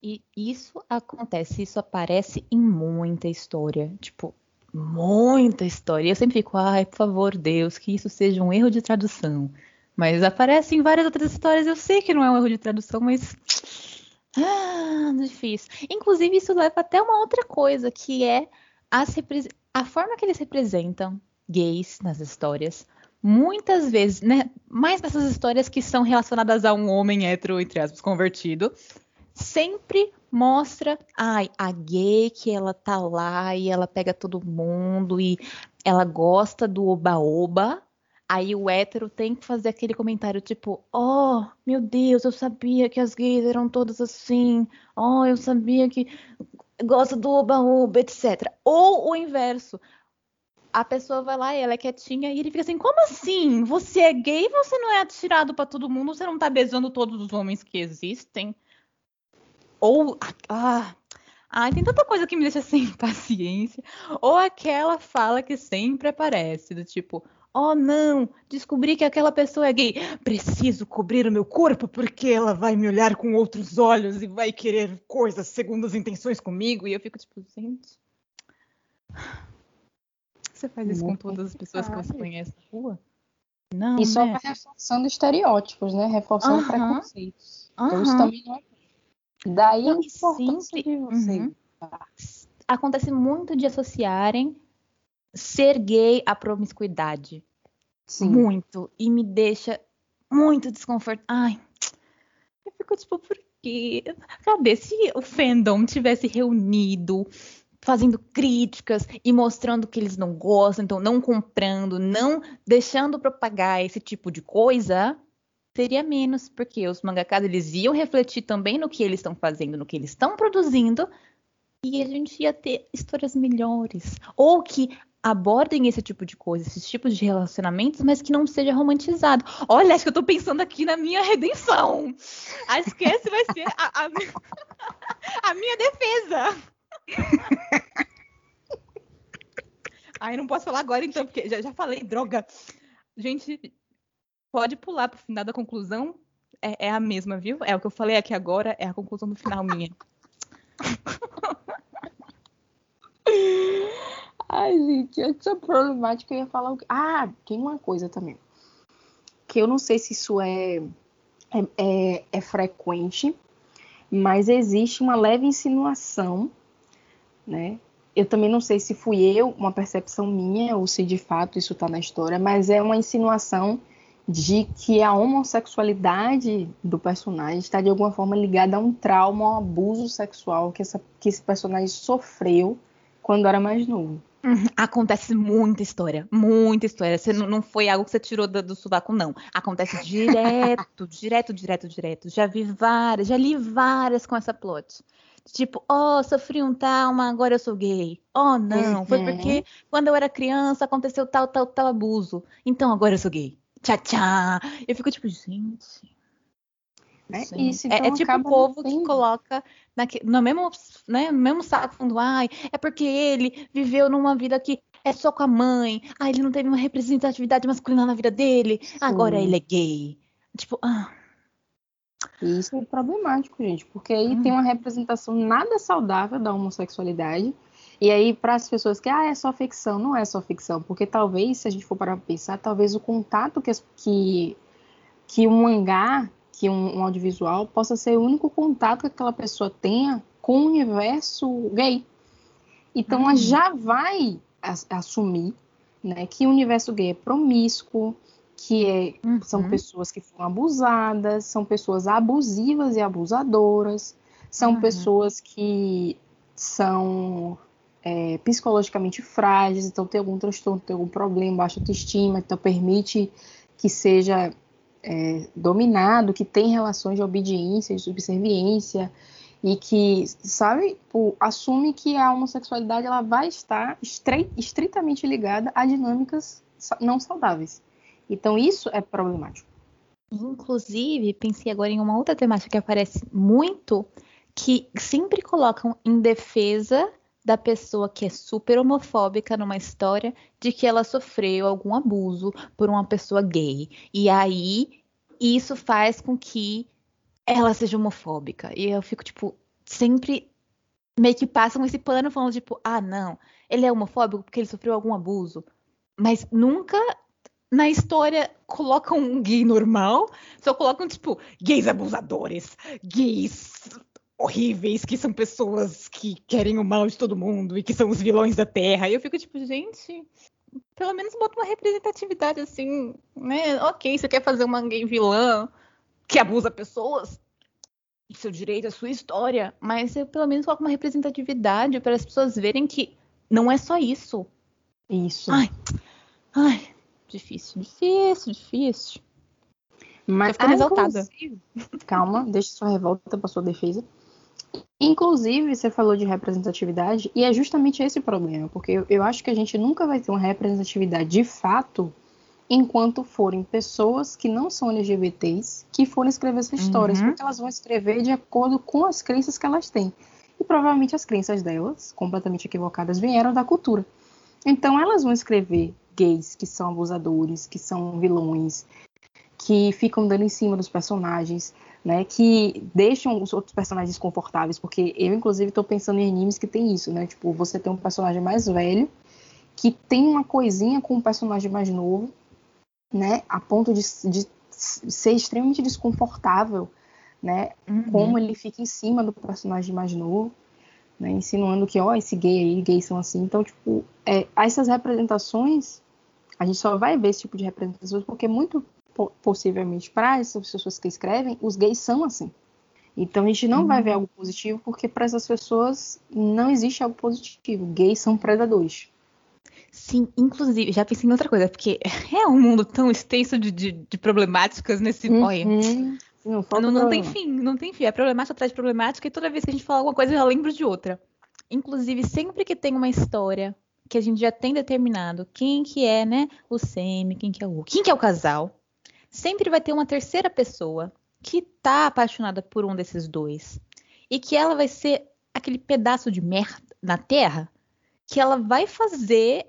E isso acontece, isso aparece em muita história. Tipo, muita história. Eu sempre fico, ai, por favor, Deus, que isso seja um erro de tradução. Mas aparece em várias outras histórias. Eu sei que não é um erro de tradução, mas. Ah, difícil. Inclusive, isso leva até uma outra coisa, que é a, a forma que eles representam gays nas histórias. Muitas vezes, né? Mais nessas histórias que são relacionadas a um homem hétero, entre aspas, convertido, sempre mostra, ai, a gay que ela tá lá e ela pega todo mundo e ela gosta do oba-oba. Aí o hétero tem que fazer aquele comentário tipo, oh, meu Deus, eu sabia que as gays eram todas assim. Oh, eu sabia que gosta do oba-oba, etc. Ou o inverso. A pessoa vai lá ela é quietinha e ele fica assim: como assim? Você é gay você não é atirado para todo mundo? Você não tá beijando todos os homens que existem? Ou. Ah, ah, tem tanta coisa que me deixa sem paciência. Ou aquela fala que sempre aparece, do tipo, oh não, descobri que aquela pessoa é gay. Preciso cobrir o meu corpo porque ela vai me olhar com outros olhos e vai querer coisas segundo as intenções comigo. E eu fico tipo, gente. Você faz isso com todas as pessoas que você conhece na rua? Não. E só né? reforçando estereótipos, né? Reforçando uh -huh. preconceitos. Uh -huh. Então isso também não é Daí a importância de você. Uhum. Acontece muito de associarem ser gay à promiscuidade. Sim. Muito. E me deixa muito desconfortável. Ai, eu fico tipo, por quê? Cadê? Se o fandom tivesse reunido, fazendo críticas e mostrando que eles não gostam, então não comprando, não deixando propagar esse tipo de coisa, seria menos, porque os mangakas eles iam refletir também no que eles estão fazendo, no que eles estão produzindo, e a gente ia ter histórias melhores. Ou que abordem esse tipo de coisa, esses tipos de relacionamentos, mas que não seja romantizado. Olha, acho que eu tô pensando aqui na minha redenção. Acho que esse vai ser a, a, a minha defesa. Ai, não posso falar agora então, porque já, já falei, droga. Gente, pode pular pro final da conclusão. É, é, a mesma, viu? É o que eu falei aqui agora, é a conclusão do final minha. Ai, gente, essa problemática eu ia falar? Ah, tem uma coisa também. Que eu não sei se isso é, é, é, é frequente, mas existe uma leve insinuação, né? Eu também não sei se fui eu, uma percepção minha, ou se de fato isso está na história, mas é uma insinuação de que a homossexualidade do personagem está de alguma forma ligada a um trauma, a um abuso sexual que, essa, que esse personagem sofreu quando era mais novo. Uhum. Acontece muita história, muita história. Você não, não foi algo que você tirou do, do sovaco, não. Acontece direto, direto, direto, direto. Já vi várias, já li várias com essa plot. Tipo, oh, sofri um trauma, agora eu sou gay. Oh, não, uhum. foi porque quando eu era criança aconteceu tal, tal, tal abuso. Então agora eu sou gay tchá tchá. Eu fico tipo, gente. É, isso, então é, é tipo o povo que coloca naque, no, mesmo, né, no mesmo saco, falando, ai, é porque ele viveu numa vida que é só com a mãe, ah, ele não teve uma representatividade masculina na vida dele, Sim. agora ele é gay. Tipo, ah. Isso é problemático, gente, porque aí hum. tem uma representação nada saudável da homossexualidade e aí, para as pessoas que, ah, é só ficção, não é só ficção, porque talvez, se a gente for parar para pensar, talvez o contato que, que, que um mangá, que um, um, audiovisual, possa ser o único contato que aquela pessoa tenha com o universo gay. Então, ela já vai assumir né, que o universo gay é promíscuo, que é, uhum. são pessoas que foram abusadas, são pessoas abusivas e abusadoras, são uhum. pessoas que são é, psicologicamente frágeis, então tem algum transtorno, tem algum problema, baixa autoestima, então permite que seja é, dominado, que tem relações de obediência, de subserviência, e que, sabe, assume que a homossexualidade ela vai estar estritamente ligada a dinâmicas não saudáveis. Então isso é problemático. Inclusive, pensei agora em uma outra temática que aparece muito, que sempre colocam em defesa da pessoa que é super homofóbica numa história de que ela sofreu algum abuso por uma pessoa gay. E aí isso faz com que ela seja homofóbica. E eu fico tipo, sempre meio que passam esse pano falando, tipo, ah, não, ele é homofóbico porque ele sofreu algum abuso. Mas nunca na história colocam um gay normal, só colocam, tipo, gays abusadores, gays horríveis, que são pessoas que querem o mal de todo mundo e que são os vilões da Terra. E eu fico tipo, gente, pelo menos bota uma representatividade assim, né? Ok, você quer fazer uma gay vilã que abusa pessoas, seu direito, a sua história, mas você pelo menos coloca uma representatividade para as pessoas verem que não é só isso. Isso. Ai, ai, difícil, difícil, difícil. Mas, ficando exaltada. Calma, deixa sua revolta para sua defesa. Inclusive, você falou de representatividade, e é justamente esse o problema, porque eu, eu acho que a gente nunca vai ter uma representatividade de fato enquanto forem pessoas que não são LGBTs que forem escrever essas histórias, Uhum. porque elas vão escrever de acordo com as crenças que elas têm. E provavelmente as crenças delas, completamente equivocadas, vieram da cultura. Então elas vão escrever gays que são abusadores, que são vilões, que ficam dando em cima dos personagens, né, que deixam os outros personagens desconfortáveis, porque eu inclusive estou pensando em animes que tem isso, né? Tipo, você tem um personagem mais velho que tem uma coisinha com um personagem mais novo, né, a ponto de, de ser extremamente desconfortável, né, Uhum. como ele fica em cima do personagem mais novo, né, insinuando que, ó, esse gay aí, gays são assim. Então, tipo, é, essas representações, a gente só vai ver esse tipo de representações porque muito po- possivelmente para essas pessoas que escrevem, os gays são assim. Então a gente não vai ver algo positivo porque para essas pessoas não existe algo positivo. Gays são predadores. Sim, inclusive, já pensei em outra coisa, porque é um mundo tão extenso de, de, de problemáticas nesse. Olha, Uhum. Não, falta não, não tem fim, não tem fim. É problemática atrás de problemática, e toda vez que a gente fala alguma coisa, eu já lembro de outra. Inclusive, sempre que tem uma história que a gente já tem determinado quem que é, né, o Semi, quem que é o quem que é o casal, sempre vai ter uma terceira pessoa que tá apaixonada por um desses dois. E que ela vai ser aquele pedaço de merda na Terra que ela vai fazer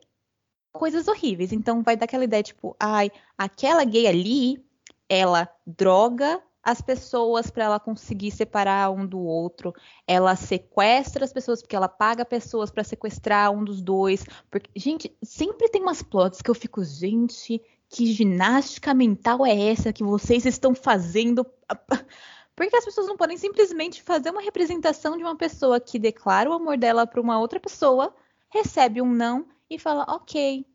coisas horríveis. Então vai dar aquela ideia, tipo, ai, aquela gay ali, ela droga as pessoas para ela conseguir separar um do outro. Ela sequestra as pessoas porque ela paga pessoas para sequestrar um dos dois. Porque, gente, sempre tem umas plots que eu fico, gente, que ginástica mental é essa que vocês estão fazendo? Por que as pessoas não podem simplesmente fazer uma representação de uma pessoa que declara o amor dela para uma outra pessoa, recebe um não e fala, ok,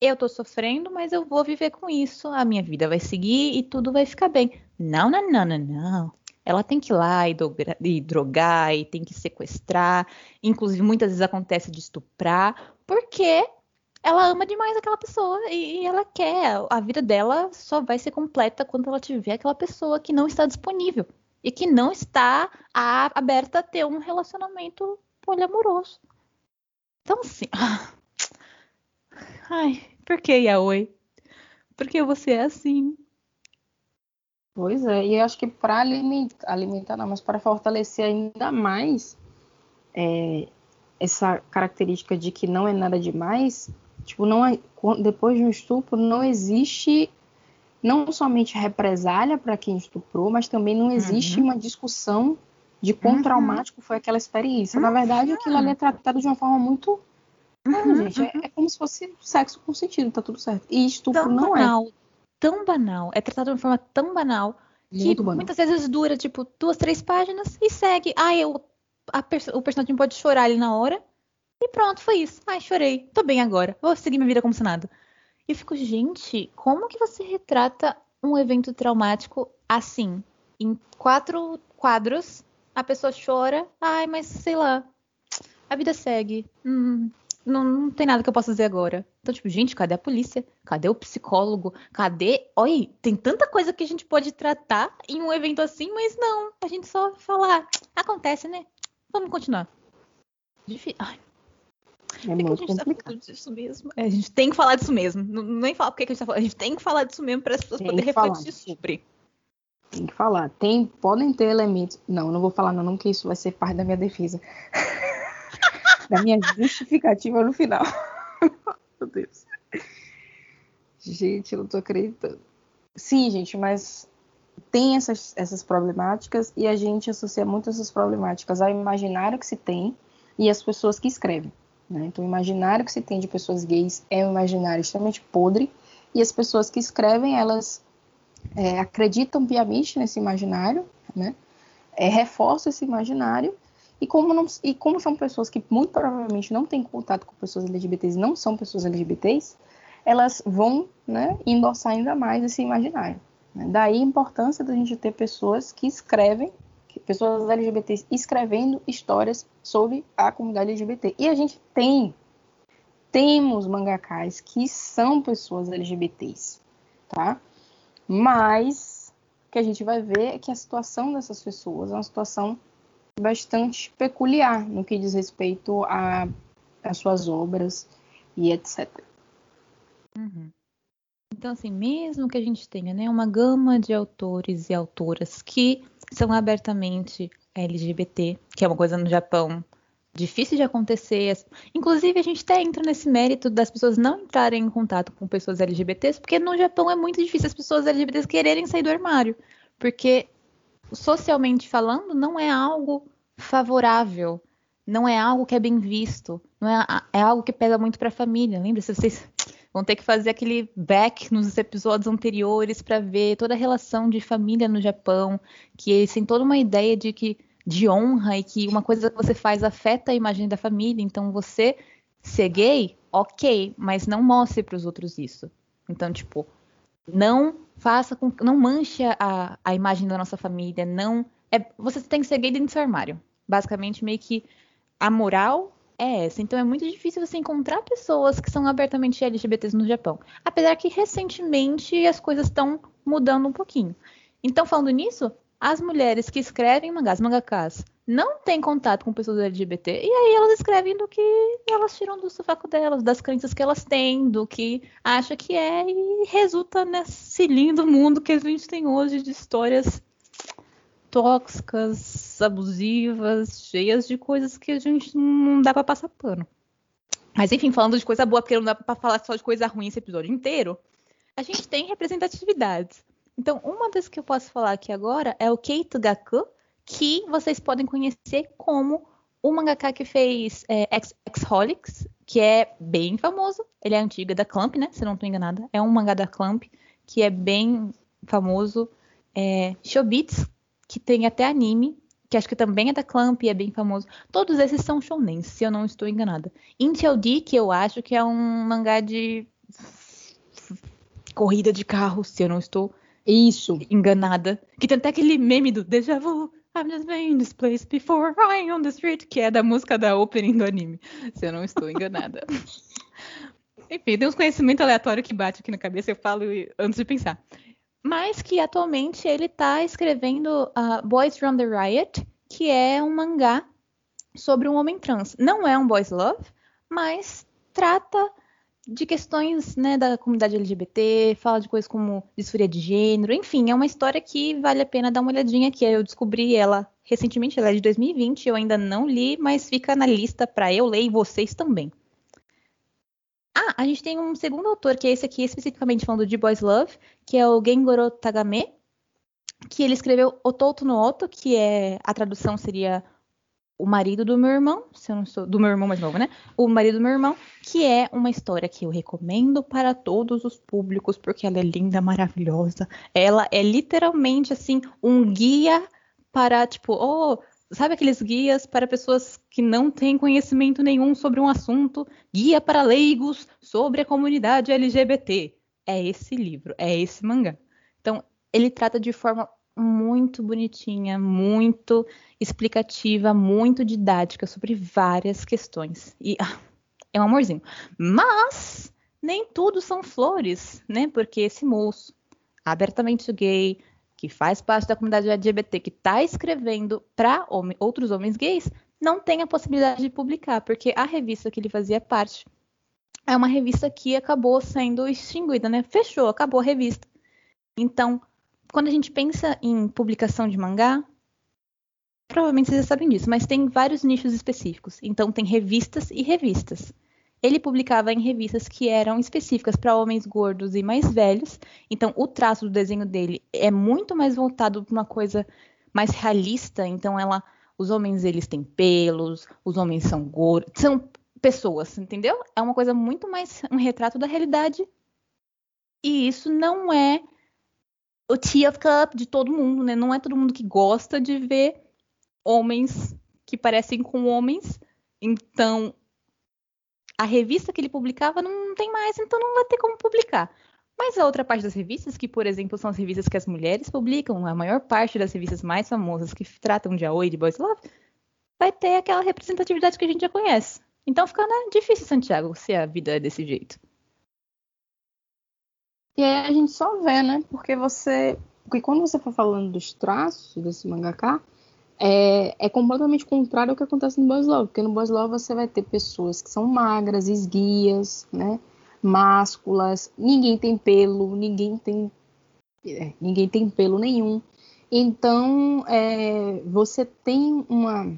eu tô sofrendo, mas eu vou viver com isso, a minha vida vai seguir e tudo vai ficar bem. Não, não, não, não, não. Ela tem que ir lá e, e drogar e tem que sequestrar. Inclusive, muitas vezes acontece de estuprar, porque ela ama demais aquela pessoa e, ela quer. A vida dela só vai ser completa quando ela tiver aquela pessoa que não está disponível e que não está a- aberta a ter um relacionamento poliamoroso. Então, assim. Ai, por que, Yaoi? Por que você é assim? Pois é, e eu acho que para alimentar, alimentar não, mas para fortalecer ainda mais é, essa característica de que não é nada demais, tipo, não é, depois de um estupro não existe não somente represália para quem estuprou, mas também não existe uma discussão de quão Uhum. traumático foi aquela experiência. Na verdade, aquilo ali é tratado de uma forma muito. Não, Uhum, gente, é, é como se fosse sexo com sentido, tá tudo certo. E estupro Tão não é. banal, tão banal. É tratado de uma forma tão banal que banal. muitas vezes dura, tipo, duas, três páginas e segue. Ah, eu, a o personagem pode chorar ali na hora. E pronto, foi isso. Ai, chorei. Tô bem agora. Vou seguir minha vida como se nada. E eu fico, gente, como que você retrata um evento traumático assim? Em quatro quadros, a pessoa chora. Ai, mas sei lá. A vida segue. Hum, não, não tem nada que eu possa fazer agora. Então, tipo, gente, cadê a polícia? Cadê o psicólogo? Cadê. Oi, tem tanta coisa que a gente pode tratar em um evento assim, mas não. A gente só fala, "Ah, acontece, né? Vamos continuar. Difí- Ai, É por que que a muito gente tá complicado. falando disso mesmo? É, a gente tem que falar disso mesmo. Não, nem falar por que que a gente tá falando. A gente tem que falar disso mesmo para as pessoas poderem refletir sobre. Tem que falar. Tem, podem ter elementos. Não, não vou falar não, não, que isso vai ser parte da minha defesa. da minha justificativa no final. Meu Deus. Gente, eu não tô acreditando. Sim, gente, mas tem essas, essas problemáticas e a gente associa muito essas problemáticas ao imaginário que se tem e às pessoas que escrevem. Né? Então, o imaginário que se tem de pessoas gays é um imaginário extremamente podre e as pessoas que escrevem, elas é, acreditam piamente nesse imaginário, né? É, reforçam esse imaginário e como, não, e como são pessoas que muito provavelmente não têm contato com pessoas LGBTs, não são pessoas LGBTs, elas vão né, endossar ainda mais esse imaginário. Né? Daí a importância da gente ter pessoas que escrevem, pessoas LGBTs escrevendo histórias sobre a comunidade LGBT. E a gente tem, temos mangakais que são pessoas LGBTs, tá? Mas o que a gente vai ver é que a situação dessas pessoas é uma situação bastante peculiar no que diz respeito às suas obras e etc. Uhum. Então, assim, mesmo que a gente tenha né, uma gama de autores e autoras que são abertamente LGBT, que é uma coisa no Japão difícil de acontecer. Inclusive, a gente até entra nesse mérito das pessoas não entrarem em contato com pessoas LGBTs, porque no Japão é muito difícil as pessoas LGBTs quererem sair do armário. Porque, socialmente falando, não é algo favorável. Não é algo que é bem visto. Não é, é algo que pesa muito para a família. Lembra? Se vocês vão ter que fazer aquele back nos episódios anteriores para ver toda a relação de família no Japão, que eles têm toda uma ideia de que de honra e que uma coisa que você faz afeta a imagem da família. Então você ser gay, ok, mas não mostre para os outros isso. Então, tipo, não faça com, não manche a, a imagem da nossa família, não é, você tem que ser gay dentro do seu armário. Basicamente, meio que a moral é essa. Então é muito difícil você encontrar pessoas que são abertamente LGBTs no Japão. Apesar que recentemente as coisas estão mudando um pouquinho. Então, falando nisso, as mulheres que escrevem mangás, mangakas, não têm contato com pessoas LGBT, e aí elas escrevem do que elas tiram do sofaco delas, das crenças que elas têm, do que acha que é, e resulta nesse lindo mundo que a gente tem hoje de histórias tóxicas, abusivas, cheias de coisas que a gente não dá para passar pano. Mas enfim, falando de coisa boa, porque não dá para falar só de coisa ruim esse episódio inteiro, a gente tem representatividades. Então, uma das que eu posso falar aqui agora é o Keito Gaku, que vocês podem conhecer como o mangaka que fez é, X-Holics, que é bem famoso. Ele é antigo, é da Clamp, né? Se não estou enganada. É um mangá da Clamp, que é bem famoso. É, Shobits, que tem até anime, que acho que também é da Clamp e é bem famoso. Todos esses são shounen, se eu não estou enganada. Intel D, que eu acho que é um mangá de corrida de carro, se eu não estou isso. Enganada. Que tem até aquele meme do Deja Vu. I'm just been in this place before, crying on the street, que é da música da opening do anime. Se eu não estou enganada. Enfim, tem uns conhecimentos aleatórios que bate aqui na cabeça, eu falo antes de pensar. Mas que atualmente ele está escrevendo uh, Boys from the Riot, que é um mangá sobre um homem trans. Não é um boys love, mas trata de questões né, da comunidade LGBT, fala de coisas como disforia de gênero, enfim, é uma história que vale a pena dar uma olhadinha aqui. Eu descobri ela recentemente, ela é de 2020, eu ainda não li, mas fica na lista para eu ler e vocês também. Ah, a gente tem um segundo autor, que é esse aqui, especificamente falando de Boys Love, que é o Gengoro Tagame, que ele escreveu Ototo no Oto, que é a tradução seria o marido do meu irmão, se eu não sou do meu irmão mais novo, né? O marido do meu irmão, que é uma história que eu recomendo para todos os públicos, porque ela é linda, maravilhosa. Ela é literalmente assim um guia para tipo, oh, sabe aqueles guias para pessoas que não têm conhecimento nenhum sobre um assunto, guia para leigos sobre a comunidade LGBT. É esse livro, é esse mangá. Então, ele trata de forma muito bonitinha, muito explicativa, muito didática sobre várias questões. E ah, é um amorzinho. Mas nem tudo são flores, né? Porque esse moço, abertamente gay, que faz parte da comunidade LGBT, que está escrevendo para outros homens gays, não tem a possibilidade de publicar, porque a revista que ele fazia parte é uma revista que acabou sendo extinguida, né? Fechou, acabou a revista. Então, quando a gente pensa em publicação de mangá, provavelmente vocês já sabem disso, mas tem vários nichos específicos. Então tem revistas e revistas. Ele publicava em revistas que eram específicas para homens gordos e mais velhos. Então, o traço do desenho dele é muito mais voltado para uma coisa mais realista. Então, ela, os homens eles têm pelos, os homens são gordos, são pessoas, entendeu? É uma coisa muito mais um retrato da realidade. E isso não é o tea of cup de todo mundo, né? Não é todo mundo que gosta de ver homens que parecem com homens. Então, a revista que ele publicava não tem mais, então não vai ter como publicar. Mas a outra parte das revistas, que, por exemplo, são as revistas que as mulheres publicam, a maior parte das revistas mais famosas que tratam de Aoi e de Boys Love, vai ter aquela representatividade que a gente já conhece. Então fica né, difícil, Santiago, se a vida é desse jeito. E aí a gente só vê, né? Porque você. Porque quando você for falando dos traços desse mangaka, é, é, completamente contrário ao que acontece no Boys Love, porque no Boys Love você vai ter pessoas que são magras, esguias, né, másculas, ninguém tem pelo, ninguém tem, é, ninguém tem pelo nenhum. Então, é, você tem uma,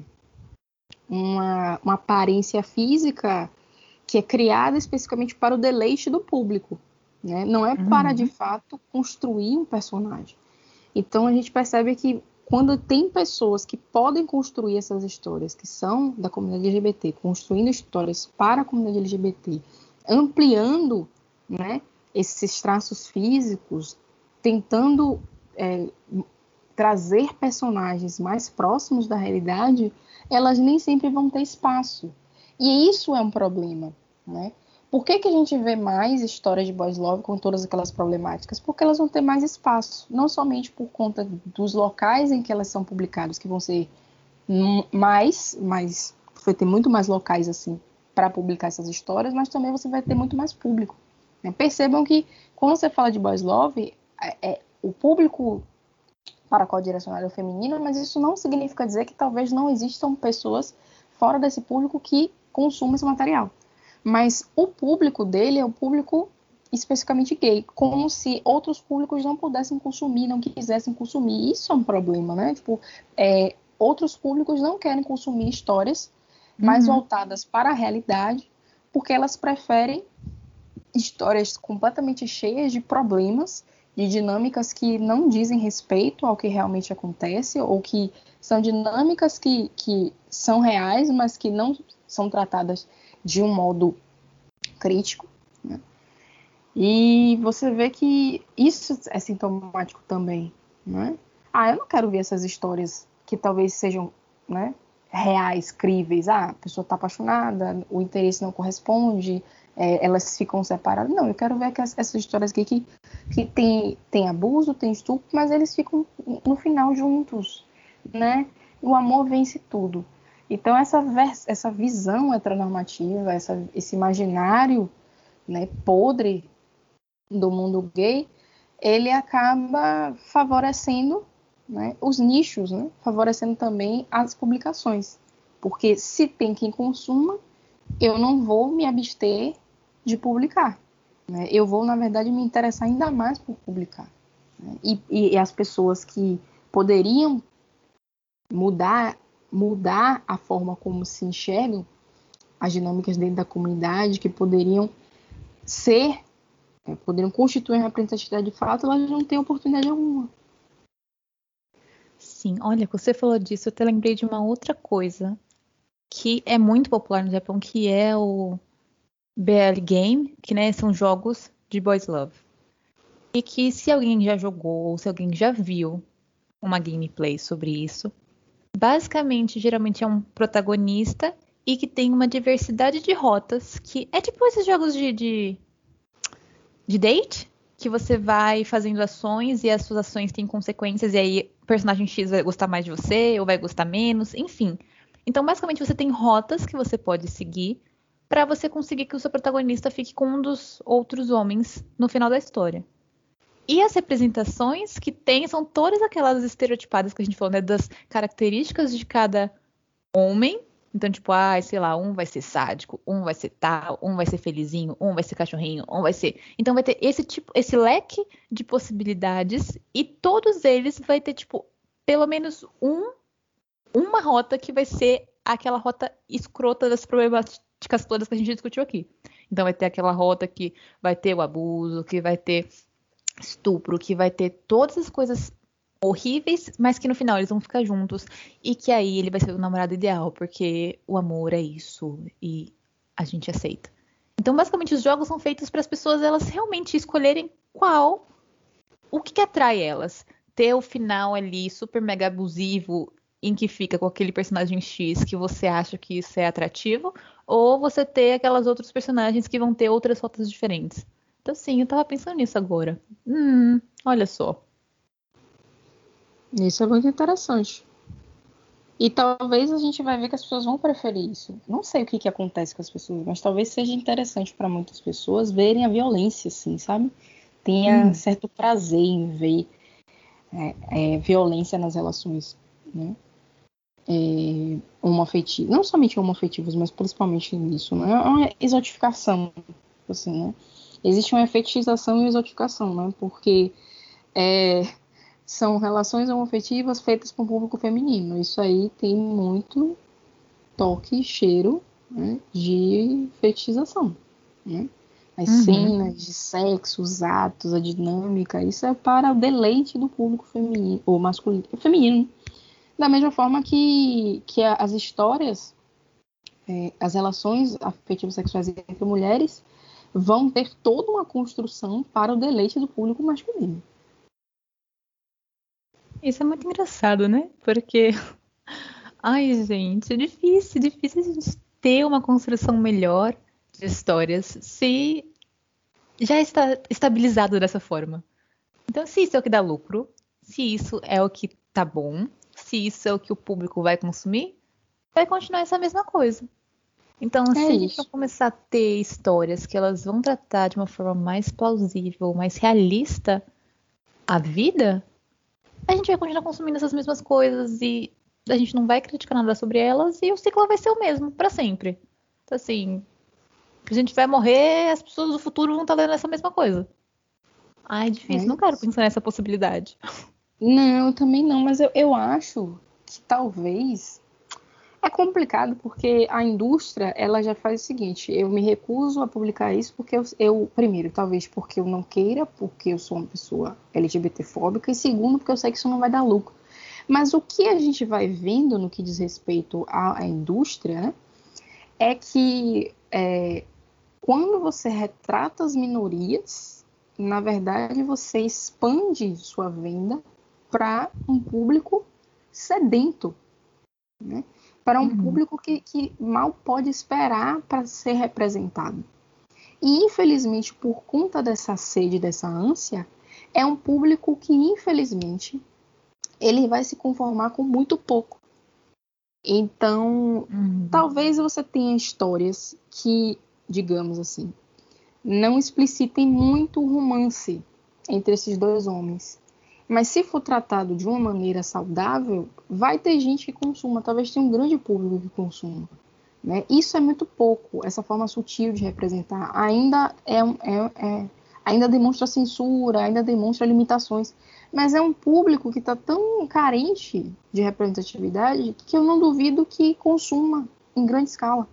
uma, uma aparência física que é criada especificamente para o deleite do público, né? não é para, de uhum. fato, construir um personagem. Então, a gente percebe que quando tem pessoas que podem construir essas histórias, que são da comunidade LGBT, construindo histórias para a comunidade LGBT, ampliando né, esses traços físicos, tentando é, trazer personagens mais próximos da realidade, elas nem sempre vão ter espaço. E isso é um problema, né? Por que, que a gente vê mais histórias de boys love com todas aquelas problemáticas? Porque elas vão ter mais espaço, não somente por conta dos locais em que elas são publicadas, que vão ser mais, mais vai ter muito mais locais assim para publicar essas histórias, mas também você vai ter muito mais público. Né? Percebam que quando você fala de boys love, é, é, o público para qual direcionado é o feminino, mas isso não significa dizer que talvez não existam pessoas fora desse público que consumam esse material mas o público dele é o público especificamente gay, como se outros públicos não pudessem consumir, não quisessem consumir. Isso é um problema, né? Tipo, é, outros públicos não querem consumir histórias mais uhum. voltadas para a realidade, porque elas preferem histórias completamente cheias de problemas, de dinâmicas que não dizem respeito ao que realmente acontece, ou que são dinâmicas que, que são reais, mas que não são tratadas de um modo crítico. Né? E você vê que isso é sintomático também. Né? Ah, eu não quero ver essas histórias que talvez sejam né, reais, críveis. Ah, a pessoa está apaixonada, o interesse não corresponde, é, elas ficam separadas. Não, eu quero ver que essas histórias aqui que, que tem, tem abuso, tem estupro, mas eles ficam no final juntos, né? O amor vence tudo. Então, essa, essa visão heteronormativa, essa, esse imaginário né, podre do mundo gay, ele acaba favorecendo né, os nichos, né, favorecendo também as publicações. Porque se tem quem consuma, eu não vou me abster de publicar. Né? Eu vou, na verdade, me interessar ainda mais por publicar. Né? E, e, e as pessoas que poderiam mudar mudar a forma como se enxergam as dinâmicas dentro da comunidade, que poderiam ser, é, poderiam constituir a representatividade de fato, elas não têm oportunidade alguma. Sim, olha, você falou disso, eu até lembrei de uma outra coisa que é muito popular no Japão, que é o BL Game, que né, são jogos de Boys Love. E que se alguém já jogou ou se alguém já viu uma gameplay sobre isso, basicamente, geralmente é um protagonista e que tem uma diversidade de rotas, que é tipo esses jogos de, de, de date, que você vai fazendo ações e as suas ações têm consequências, e aí o personagem X vai gostar mais de você ou vai gostar menos, enfim. Então, basicamente, você tem rotas que você pode seguir para você conseguir que o seu protagonista fique com um dos outros homens no final da história. E as representações que tem são todas aquelas estereotipadas que a gente falou, né? Das características de cada homem. Então, tipo, ah, sei lá, um vai ser sádico, um vai ser tal, um vai ser felizinho, um vai ser cachorrinho, um vai ser. Então vai ter esse tipo, esse leque de possibilidades e todos eles vai ter, tipo, pelo menos um, uma rota que vai ser aquela rota escrota das problemáticas todas que a gente discutiu aqui. Então vai ter aquela rota que vai ter o abuso, que vai ter estupro, que vai ter todas as coisas horríveis, mas que no final eles vão ficar juntos e que aí ele vai ser o namorado ideal, porque o amor é isso e a gente aceita. Então, basicamente, os jogos são feitos para as pessoas elas realmente escolherem qual o que, que atrai elas. Ter o final ali super mega abusivo em que fica com aquele personagem X que você acha que isso é atrativo, ou você ter aquelas outros personagens que vão ter outras rotas diferentes. Então, sim, eu tava pensando nisso agora. Hum, olha só. Isso é muito interessante. E talvez a gente vai ver que as pessoas vão preferir isso. Não sei o que, que acontece com as pessoas, mas talvez seja interessante para muitas pessoas verem a violência, assim, sabe? Tenha hum. certo prazer em ver é, é, violência nas relações, né? É, não somente homoafetivos, mas principalmente nisso, né? É uma exotificação, assim, né? Existe uma efetização e exotificação, né? Porque é, são relações homoafetivas feitas para o público feminino. Isso aí tem muito toque e cheiro né, de fetichização, né? As uhum. cenas de sexo, os atos, a dinâmica, isso é para o deleite do público feminino, ou masculino, feminino. Da mesma forma que, que as histórias, é, as relações afetivas sexuais entre mulheres vão ter toda uma construção para o deleite do público masculino. Isso é muito engraçado, né? Porque, ai, gente, é difícil, difícil a gente ter uma construção melhor de histórias se já está estabilizado dessa forma. Então, se isso é o que dá lucro, se isso é o que tá bom, se isso é o que o público vai consumir, vai continuar essa mesma coisa. Então, é se a gente começar a ter histórias que elas vão tratar de uma forma mais plausível, mais realista a vida, a gente vai continuar consumindo essas mesmas coisas e a gente não vai criticar nada sobre elas e o ciclo vai ser o mesmo para sempre. Então, assim, a gente vai morrer, as pessoas do futuro vão estar lendo essa mesma coisa. Ai, é difícil, é não quero pensar nessa possibilidade. Não, também não, mas eu, eu acho que talvez é complicado porque a indústria ela já faz o seguinte: eu me recuso a publicar isso porque eu, eu, primeiro, talvez porque eu não queira, porque eu sou uma pessoa LGBTfóbica, e segundo, porque eu sei que isso não vai dar lucro. Mas o que a gente vai vendo no que diz respeito à, à indústria né, é que é, quando você retrata as minorias, na verdade você expande sua venda para um público sedento, né? Para um uhum. público que, que mal pode esperar para ser representado. E infelizmente, por conta dessa sede, dessa ânsia, é um público que infelizmente ele vai se conformar com muito pouco. Então, uhum. talvez você tenha histórias que, digamos assim, não explicitem muito o romance entre esses dois homens. Mas se for tratado de uma maneira saudável, vai ter gente que consuma, talvez tenha um grande público que consuma. Né? Isso é muito pouco, essa forma sutil de representar. Ainda, é, é, é ainda demonstra censura, ainda demonstra limitações. Mas é um público que está tão carente de representatividade que eu não duvido que consuma em grande escala.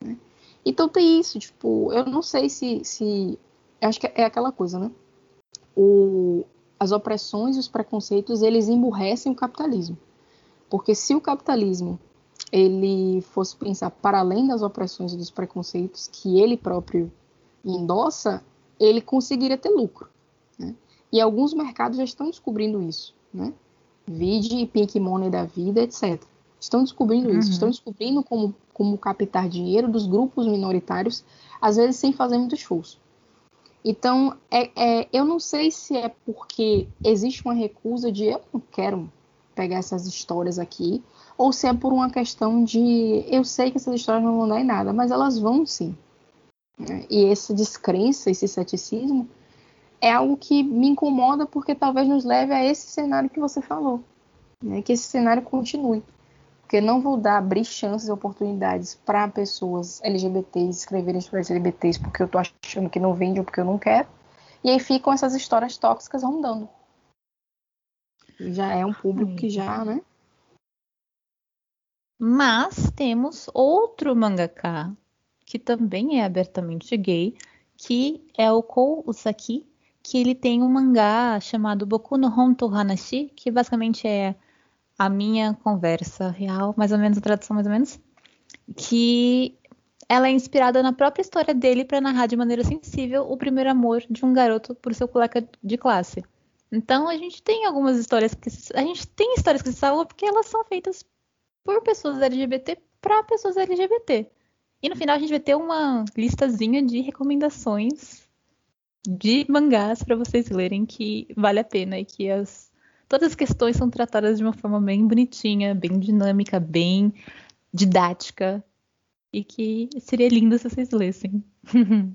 Né? Então tem isso, tipo, eu não sei se, se. Acho que é aquela coisa, né? O, as opressões e os preconceitos eles emburrecem o capitalismo. Porque se o capitalismo ele fosse pensar para além das opressões e dos preconceitos que ele próprio endossa, ele conseguiria ter lucro. Né? E alguns mercados já estão descobrindo isso. Né? Vide Pink Money da vida, etc. Estão descobrindo uhum. isso, estão descobrindo como, como captar dinheiro dos grupos minoritários, às vezes sem fazer muito esforço. Então, é, é, eu não sei se é porque existe uma recusa de eu não quero pegar essas histórias aqui, ou se é por uma questão de eu sei que essas histórias não vão dar em nada, mas elas vão sim. Né? E essa descrença, esse ceticismo, é algo que me incomoda porque talvez nos leve a esse cenário que você falou, né? que esse cenário continue. Porque não vou dar, abrir chances e oportunidades para pessoas LGBTs escreverem sobre LGBTs porque eu tô achando que não vende ou porque eu não quero. E aí ficam essas histórias tóxicas rondando. Já é um público que já, né? Mas temos outro mangaka que também é abertamente gay, que é o Kou Usaki, que ele tem um mangá chamado Boku no Honto Hanashi, que basicamente é a minha conversa real, mais ou menos a tradução mais ou menos, que ela é inspirada na própria história dele para narrar de maneira sensível o primeiro amor de um garoto por seu colega de classe. Então a gente tem algumas histórias que a gente tem histórias que se salvam porque elas são feitas por pessoas LGBT para pessoas LGBT. E no final a gente vai ter uma listazinha de recomendações de mangás para vocês lerem que vale a pena e que as todas as questões são tratadas de uma forma bem bonitinha, bem dinâmica, bem didática e que seria lindo se vocês lessem.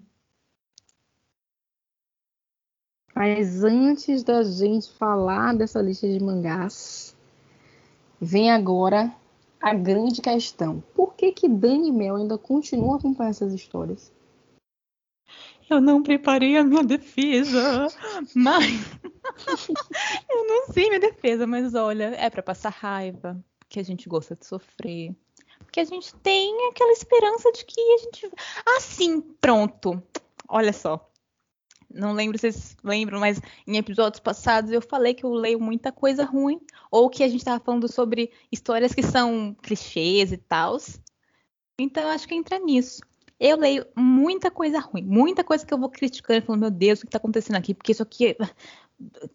Mas antes da gente falar dessa lista de mangás, vem agora a grande questão. Por que que Dani Mel ainda continua acompanhando essas histórias? Eu não preparei a minha defesa, mas eu não sei minha defesa, mas olha, é para passar raiva, que a gente gosta de sofrer, porque a gente tem aquela esperança de que a gente. Assim, pronto. Olha só. Não lembro se vocês lembram, mas em episódios passados eu falei que eu leio muita coisa ruim. Ou que a gente estava falando sobre histórias que são clichês e tal. Então eu acho que entra nisso. Eu leio muita coisa ruim, muita coisa que eu vou criticando, falando, meu Deus, o que está acontecendo aqui? Porque isso aqui.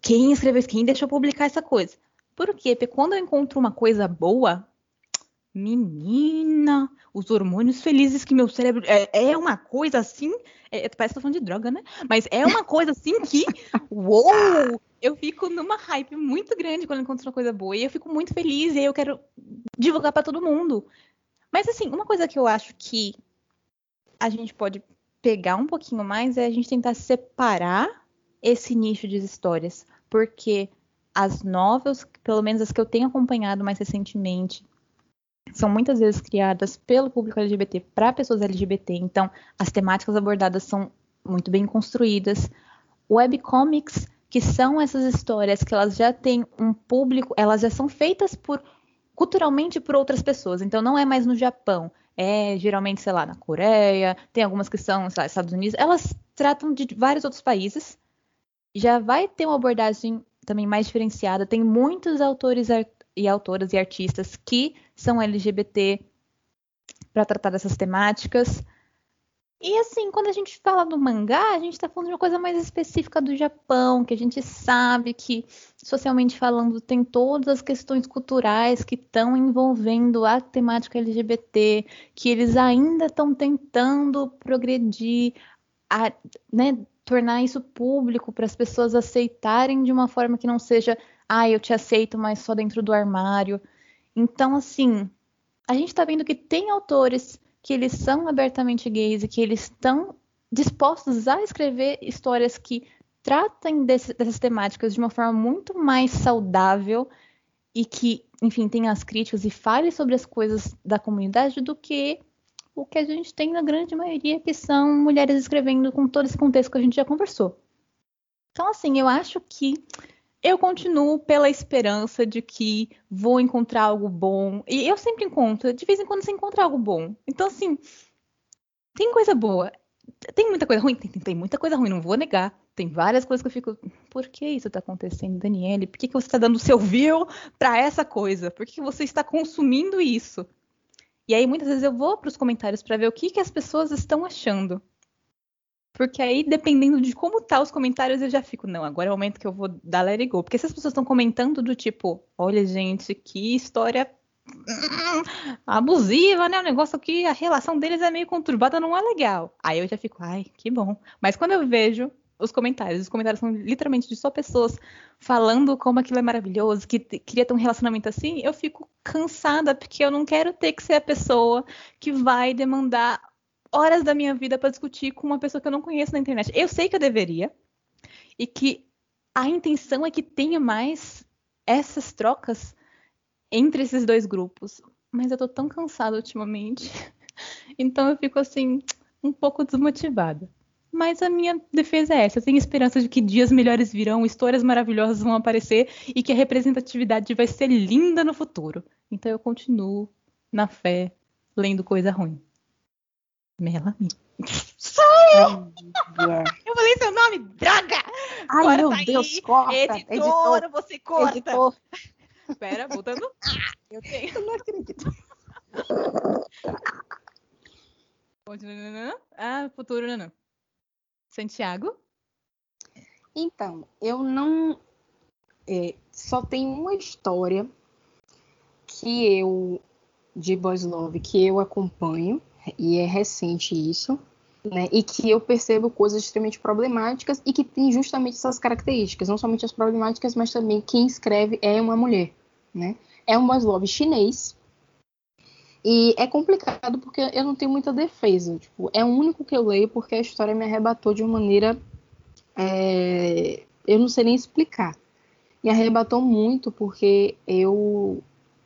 Quem escreveu isso? Quem deixou publicar essa coisa? Por quê? Porque quando eu encontro uma coisa boa, Menina, os hormônios felizes que meu cérebro. É, é uma coisa assim. É, parece que tô falando de droga, né? Mas é uma coisa assim que. Uou! Eu fico numa hype muito grande quando encontro uma coisa boa. E eu fico muito feliz e aí eu quero divulgar para todo mundo. Mas assim, uma coisa que eu acho que a gente pode pegar um pouquinho mais é a gente tentar separar esse nicho de histórias. Porque as novas, pelo menos as que eu tenho acompanhado mais recentemente, são muitas vezes criadas pelo público LGBT para pessoas LGBT, então as temáticas abordadas são muito bem construídas. Webcomics, que são essas histórias que elas já têm um público, elas já são feitas por culturalmente por outras pessoas, então não é mais no Japão, é geralmente, sei lá, na Coreia, tem algumas que são, sei lá, Estados Unidos, elas tratam de vários outros países. Já vai ter uma abordagem também mais diferenciada, tem muitos autores e autoras e artistas que são LGBT para tratar dessas temáticas. E assim, quando a gente fala do mangá, a gente está falando de uma coisa mais específica do Japão, que a gente sabe que, socialmente falando, tem todas as questões culturais que estão envolvendo a temática LGBT, que eles ainda estão tentando progredir, a, né, tornar isso público para as pessoas aceitarem de uma forma que não seja ah, eu te aceito, mas só dentro do armário. Então, assim, a gente está vendo que tem autores que eles são abertamente gays e que eles estão dispostos a escrever histórias que tratem desse, dessas temáticas de uma forma muito mais saudável e que, enfim, tenha as críticas e fale sobre as coisas da comunidade do que o que a gente tem na grande maioria, que são mulheres escrevendo com todo esse contexto que a gente já conversou. Então, assim, eu acho que eu continuo pela esperança de que vou encontrar algo bom. E eu sempre encontro, de vez em quando você encontra algo bom. Então, assim, tem coisa boa. Tem muita coisa ruim? Tem, tem, tem muita coisa ruim, não vou negar. Tem várias coisas que eu fico. Por que isso tá acontecendo, Daniele? Por que, que você está dando seu view para essa coisa? Por que, que você está consumindo isso? E aí, muitas vezes, eu vou para os comentários para ver o que, que as pessoas estão achando. Porque aí, dependendo de como tá os comentários, eu já fico, não, agora é o momento que eu vou dar let it go. Porque se as pessoas estão comentando do tipo, olha, gente, que história hum, abusiva, né? O negócio aqui, a relação deles é meio conturbada, não é legal. Aí eu já fico, ai, que bom. Mas quando eu vejo os comentários, os comentários são literalmente de só pessoas falando como aquilo é maravilhoso, que queria ter um relacionamento assim, eu fico cansada, porque eu não quero ter que ser a pessoa que vai demandar horas da minha vida para discutir com uma pessoa que eu não conheço na internet. Eu sei que eu deveria e que a intenção é que tenha mais essas trocas entre esses dois grupos, mas eu tô tão cansada ultimamente. Então eu fico assim um pouco desmotivada. Mas a minha defesa é essa. Eu tenho esperança de que dias melhores virão, histórias maravilhosas vão aparecer e que a representatividade vai ser linda no futuro. Então eu continuo na fé, lendo coisa ruim. Melanie. Eu falei seu nome, droga! Ai, Corta meu aí. Deus, corta. Editora, Editor, você corta. editor. Espera, voltando. Eu tenho. Eu não acredito. Continuando. Ah, futuro, não, não. Santiago? Então, eu não. é, só tem uma história que eu. de Boys Love que eu acompanho, e é recente isso, né? E que eu percebo coisas extremamente problemáticas e que tem justamente essas características. Não somente as problemáticas, mas também quem escreve é uma mulher, né? É um Boys Love chinês. E é complicado porque eu não tenho muita defesa. Tipo, é o único que eu leio porque a história me arrebatou de uma maneira é, eu não sei nem explicar. Me arrebatou muito porque eu.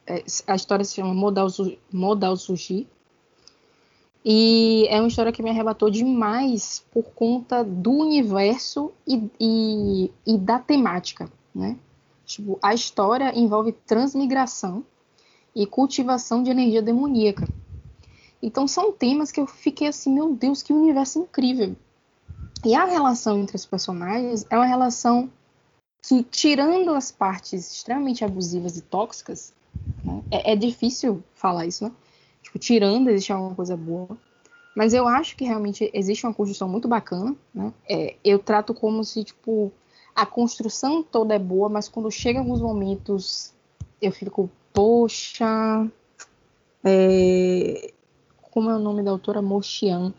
é, a história se chama Modal, Modal Sushi. E é uma história que me arrebatou demais por conta do universo e, e, e da temática, né? Tipo, a história envolve transmigração e cultivação de energia demoníaca. Então são temas que eu fiquei assim, meu Deus, que universo incrível. E a relação entre os personagens é uma relação que, tirando as partes extremamente abusivas e tóxicas, né, é, é difícil falar isso, né? Tipo, tirando, existe alguma coisa boa. Mas eu acho que realmente existe uma construção muito bacana, né? É, eu trato como se, tipo, a construção toda é boa, mas quando chega alguns momentos, eu fico, poxa. é, Como é o nome da autora? Moxian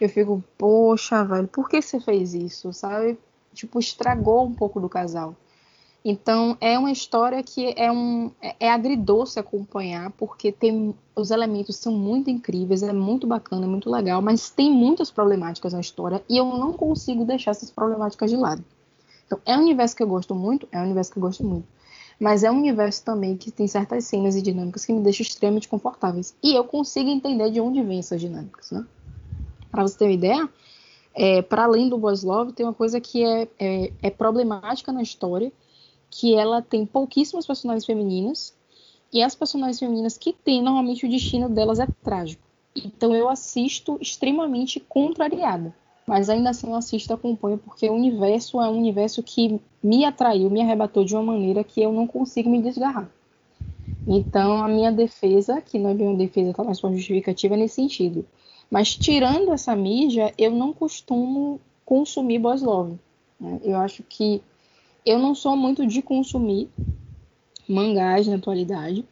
eu fico, poxa, velho, por que você fez isso, sabe? Tipo, estragou um pouco do casal. Então, é uma história que é um é é agridoce acompanhar, porque tem os elementos são muito incríveis, é muito bacana, é muito legal, mas tem muitas problemáticas na história e eu não consigo deixar essas problemáticas de lado. Então, é um universo que eu gosto muito, é um universo que eu gosto muito. Mas é um universo também que tem certas cenas e dinâmicas que me deixam extremamente confortáveis. E eu consigo entender de onde vêm essas dinâmicas, né? Para você ter uma ideia, é, para além do Boys Love, tem uma coisa que é, é, é problemática na história, que ela tem pouquíssimas personagens femininas, e as personagens femininas que tem, normalmente o destino delas é trágico. Então eu assisto extremamente contrariada. Mas ainda assim eu assisto e acompanho, porque o universo é um universo que me atraiu, me arrebatou de uma maneira que eu não consigo me desgarrar. Então a minha defesa, que não é bem uma defesa, tá mais uma justificativa nesse sentido. Mas tirando essa mídia, eu não costumo consumir boys love. né? Eu acho que eu não sou muito de consumir mangás na atualidade,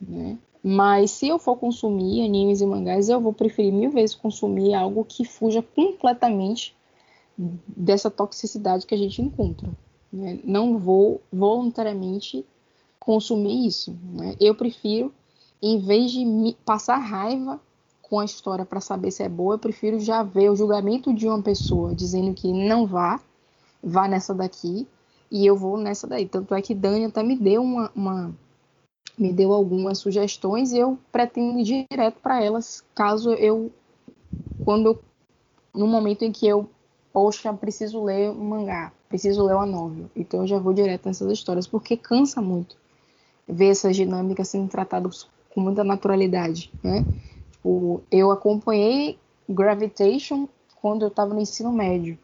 né? Mas se eu for consumir animes e mangás, eu vou preferir mil vezes consumir algo que fuja completamente dessa toxicidade que a gente encontra. né? Não vou voluntariamente consumir isso. né? Eu prefiro, em vez de me passar raiva com a história para saber se é boa, eu prefiro já ver o julgamento de uma pessoa dizendo que não vá, vá nessa daqui, e eu vou nessa daí. Tanto é que Dani até me deu uma, uma- me deu algumas sugestões e eu pretendo ir direto para elas, caso eu quando eu, no momento em que eu poxa, preciso ler um mangá, preciso ler uma novel. Então eu já vou direto nessas histórias, porque cansa muito ver essas dinâmicas sendo tratadas com muita naturalidade, né? Tipo, eu acompanhei Gravitation quando eu estava no ensino médio.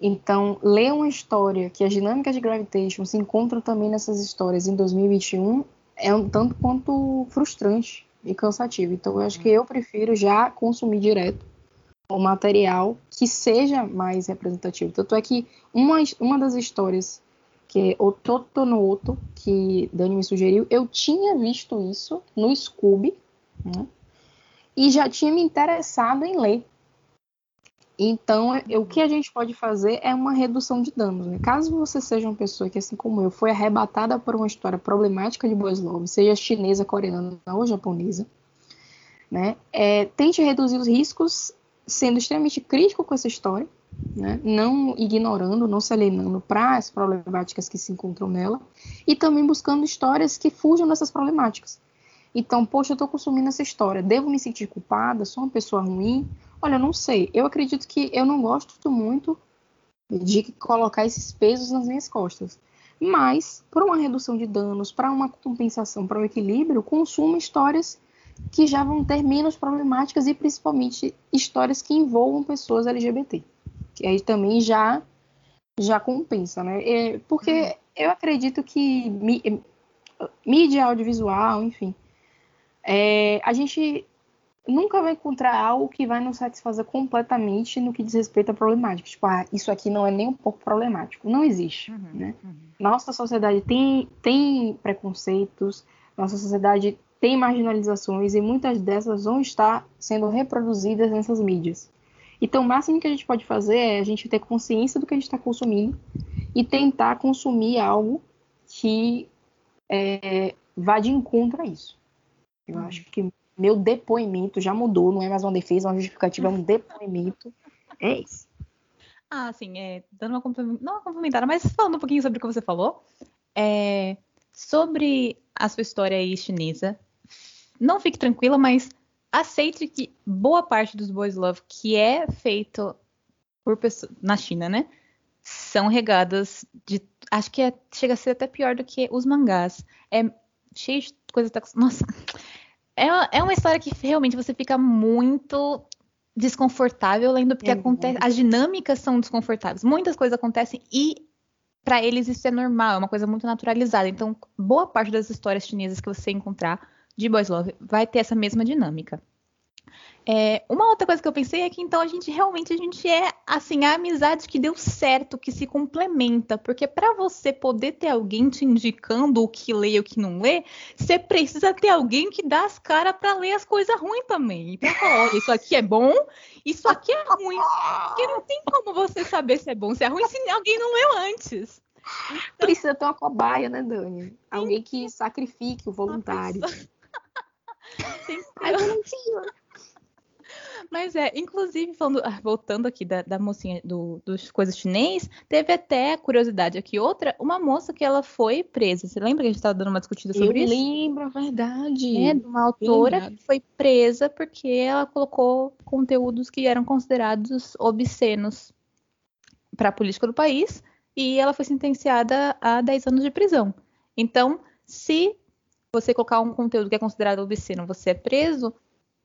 Então, ler uma história que as dinâmicas de Gravitation se encontram também nessas histórias em 2021 é um tanto quanto frustrante e cansativo. Então, eu acho que eu prefiro já consumir direto o material que seja mais representativo. Tanto é que uma, uma das histórias que é o Totonoto, que Dani me sugeriu, eu tinha visto isso no Scooby, né? E já tinha me interessado em ler. Então, eu- o que a gente pode fazer é uma redução de danos. Né? Caso você seja uma pessoa que, assim como eu, foi arrebatada por uma história problemática de boys love, seja chinesa, coreana ou japonesa, né? É, tente reduzir os riscos sendo extremamente crítico com essa história, né? não ignorando, não se alienando para as problemáticas que se encontram nela, e também buscando histórias que fujam dessas problemáticas. Então, poxa, eu estou consumindo essa história, devo me sentir culpada? Sou uma pessoa ruim? Olha, eu não sei. Eu acredito que eu não gosto muito de colocar esses pesos nas minhas costas. Mas, por uma redução de danos, para uma compensação, para um equilíbrio, consumo histórias que já vão ter menos problemáticas e principalmente histórias que envolvam pessoas LGBT. Que aí também já já compensa, né? É, porque uhum. eu acredito que mídia audiovisual, enfim, é, a gente nunca vai encontrar algo que vai nos satisfazer completamente no que diz respeito à problemática. Tipo, ah, isso aqui não é nem um pouco problemático. Não existe, uhum, né? Uhum. Nossa sociedade tem, tem preconceitos, nossa sociedade tem marginalizações e muitas dessas vão estar sendo reproduzidas nessas mídias. Então, o máximo que a gente pode fazer é a gente ter consciência do que a gente está consumindo e tentar consumir algo que é, vá de encontro a isso. Eu acho que meu depoimento já mudou, não é mais uma defesa, uma justificativa, é um depoimento. É isso. Ah, sim, é, dando uma não uma complementada, mas falando um pouquinho sobre o que você falou, é, sobre a sua história aí chinesa, não fique tranquila, mas aceite que boa parte dos boys love que é feito por pessoas na China, né, são regadas de, acho que é, chega a ser até pior do que os mangás. É cheio de coisa, nossa, é, é uma história que realmente você fica muito desconfortável lendo, porque é, acontece, as dinâmicas são desconfortáveis. Muitas coisas acontecem e para eles isso é normal, é uma coisa muito naturalizada. Então, boa parte das histórias chinesas que você encontrar de Boys Love vai ter essa mesma dinâmica. É, uma outra coisa que eu pensei é que então a gente realmente a gente é assim a amizade que deu certo, que se complementa, porque para você poder ter alguém te indicando o que lê e o que não lê, você precisa ter alguém que dá as caras para ler as coisas ruins também. E para falar, olha, isso aqui é bom, isso aqui é ruim. Porque não tem como você saber se é bom, se é ruim se alguém não leu antes. Então... Precisa ter uma cobaia, né, Dani? Alguém que sacrifique o voluntário. Tem que. Mas é, inclusive, falando, ah, voltando aqui da, da mocinha do, dos coisas chinês, teve até curiosidade aqui outra, uma moça que ela foi presa. Você lembra que a gente estava dando uma discutida sobre Eu isso? Eu lembro, é verdade. É, de uma autora que foi presa porque ela colocou conteúdos que eram considerados obscenos para a política do país e ela foi sentenciada a 10 anos de prisão. Então, se você colocar um conteúdo que é considerado obsceno, você é preso,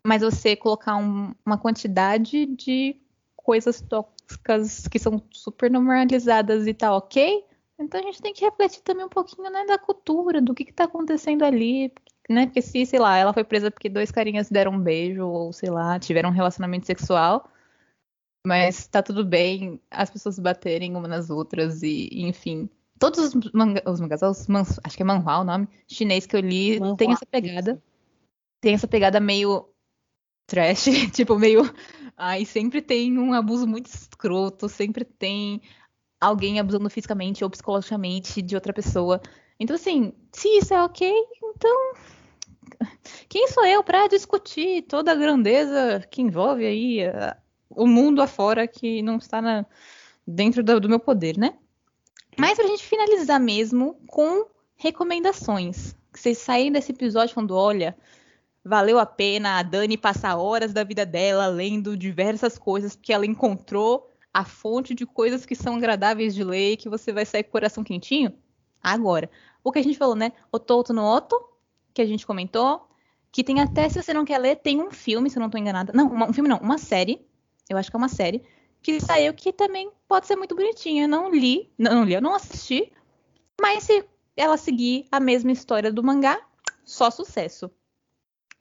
mas você colocar um, uma quantidade de coisas tóxicas que são super normalizadas e tá ok, então a gente tem que refletir também um pouquinho né, da cultura, do que, que tá acontecendo ali, né? Porque se, sei lá, ela foi presa porque dois carinhas deram um beijo, ou sei lá, tiveram um relacionamento sexual, mas tá tudo bem as pessoas baterem uma nas outras e, enfim. Todos os, manga, os mangás, os mans, acho que é manhua o nome, chinês que eu li, manhua. tem essa pegada. Tem essa pegada meio trash, tipo, meio. Ai, sempre tem um abuso muito escroto, sempre tem alguém abusando fisicamente ou psicologicamente de outra pessoa. Então, assim, se isso é ok, então. Quem sou eu para discutir toda a grandeza que envolve aí uh, o mundo afora que não está na, dentro do, do meu poder, né? Mas pra gente finalizar mesmo com recomendações. Que vocês saírem desse episódio falando, olha, valeu a pena a Dani passar horas da vida dela lendo diversas coisas, porque ela encontrou a fonte de coisas que são agradáveis de ler e que você vai sair com o coração quentinho? Agora, o que a gente falou, né? O Toto no Otto, que a gente comentou, que tem até, se você não quer ler, tem um filme, se eu não estou enganada. Não, uma, um filme não, uma série, eu acho que é uma série, que saiu que também pode ser muito bonitinha. Eu não li, não, não li, eu não assisti, mas se ela seguir a mesma história do mangá, só sucesso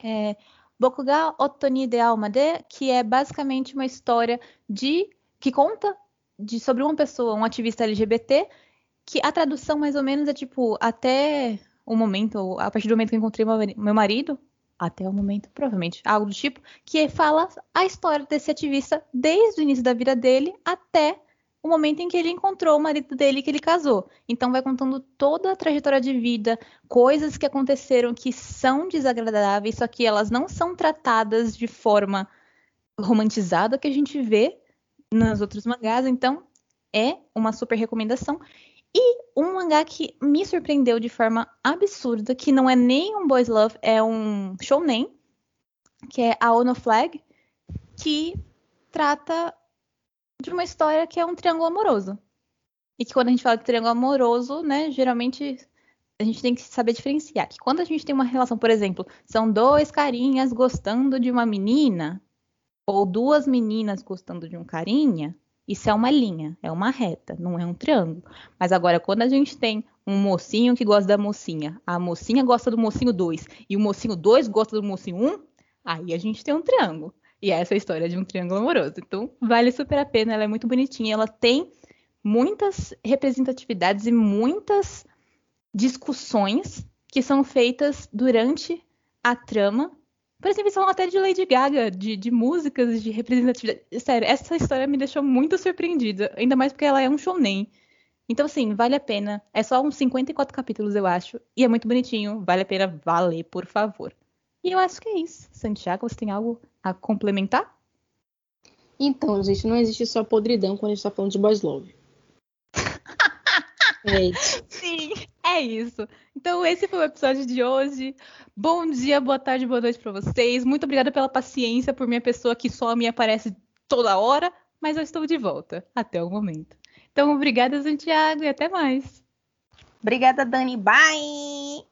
é, Bokuga Otoni de Almade, que é basicamente uma história de que conta de, sobre uma pessoa, um ativista LGBT, que a tradução mais ou menos é tipo até o momento, a partir do momento que eu encontrei meu marido, até o momento, provavelmente, algo do tipo, que fala a história desse ativista desde o início da vida dele até o momento em que ele encontrou o marido dele que ele casou. Então vai contando toda a trajetória de vida, coisas que aconteceram que são desagradáveis, só que elas não são tratadas de forma romantizada que a gente vê nos outros mangás. Então é uma super recomendação. E um mangá que me surpreendeu de forma absurda, que não é nem um boys love, é um shounen, que é a Ono Flag, que trata de uma história que é um triângulo amoroso. E que quando a gente fala de triângulo amoroso, né, geralmente a gente tem que saber diferenciar que quando a gente tem uma relação, por exemplo, são dois carinhas gostando de uma menina, ou duas meninas gostando de um carinha, isso é uma linha, é uma reta, não é um triângulo. Mas agora, quando a gente tem um mocinho que gosta da mocinha, a mocinha gosta do mocinho 2 e o mocinho 2 gosta do mocinho 1, um, aí a gente tem um triângulo. E essa é a história de um triângulo amoroso. Então, vale super a pena, ela é muito bonitinha, ela tem muitas representatividades e muitas discussões que são feitas durante a trama por exemplo, são até de Lady Gaga, de, de músicas, de representatividade. Sério, essa história me deixou muito surpreendida. Ainda mais porque ela é um shounen. Então, assim, vale a pena. É só uns 54 capítulos, eu acho. E é muito bonitinho. Vale a pena valer, por favor. E eu acho que é isso. Santiago, você tem algo a complementar? Então, gente, não existe só podridão quando a gente tá falando de Boys Love. é isso. Sim, é isso. Então, esse foi o episódio de hoje. Bom dia, boa tarde, boa noite para vocês. Muito obrigada pela paciência por minha pessoa que só me aparece toda hora, mas eu estou de volta até o momento. Então, obrigada, Santiago, e até mais. Obrigada, Dani. Bye!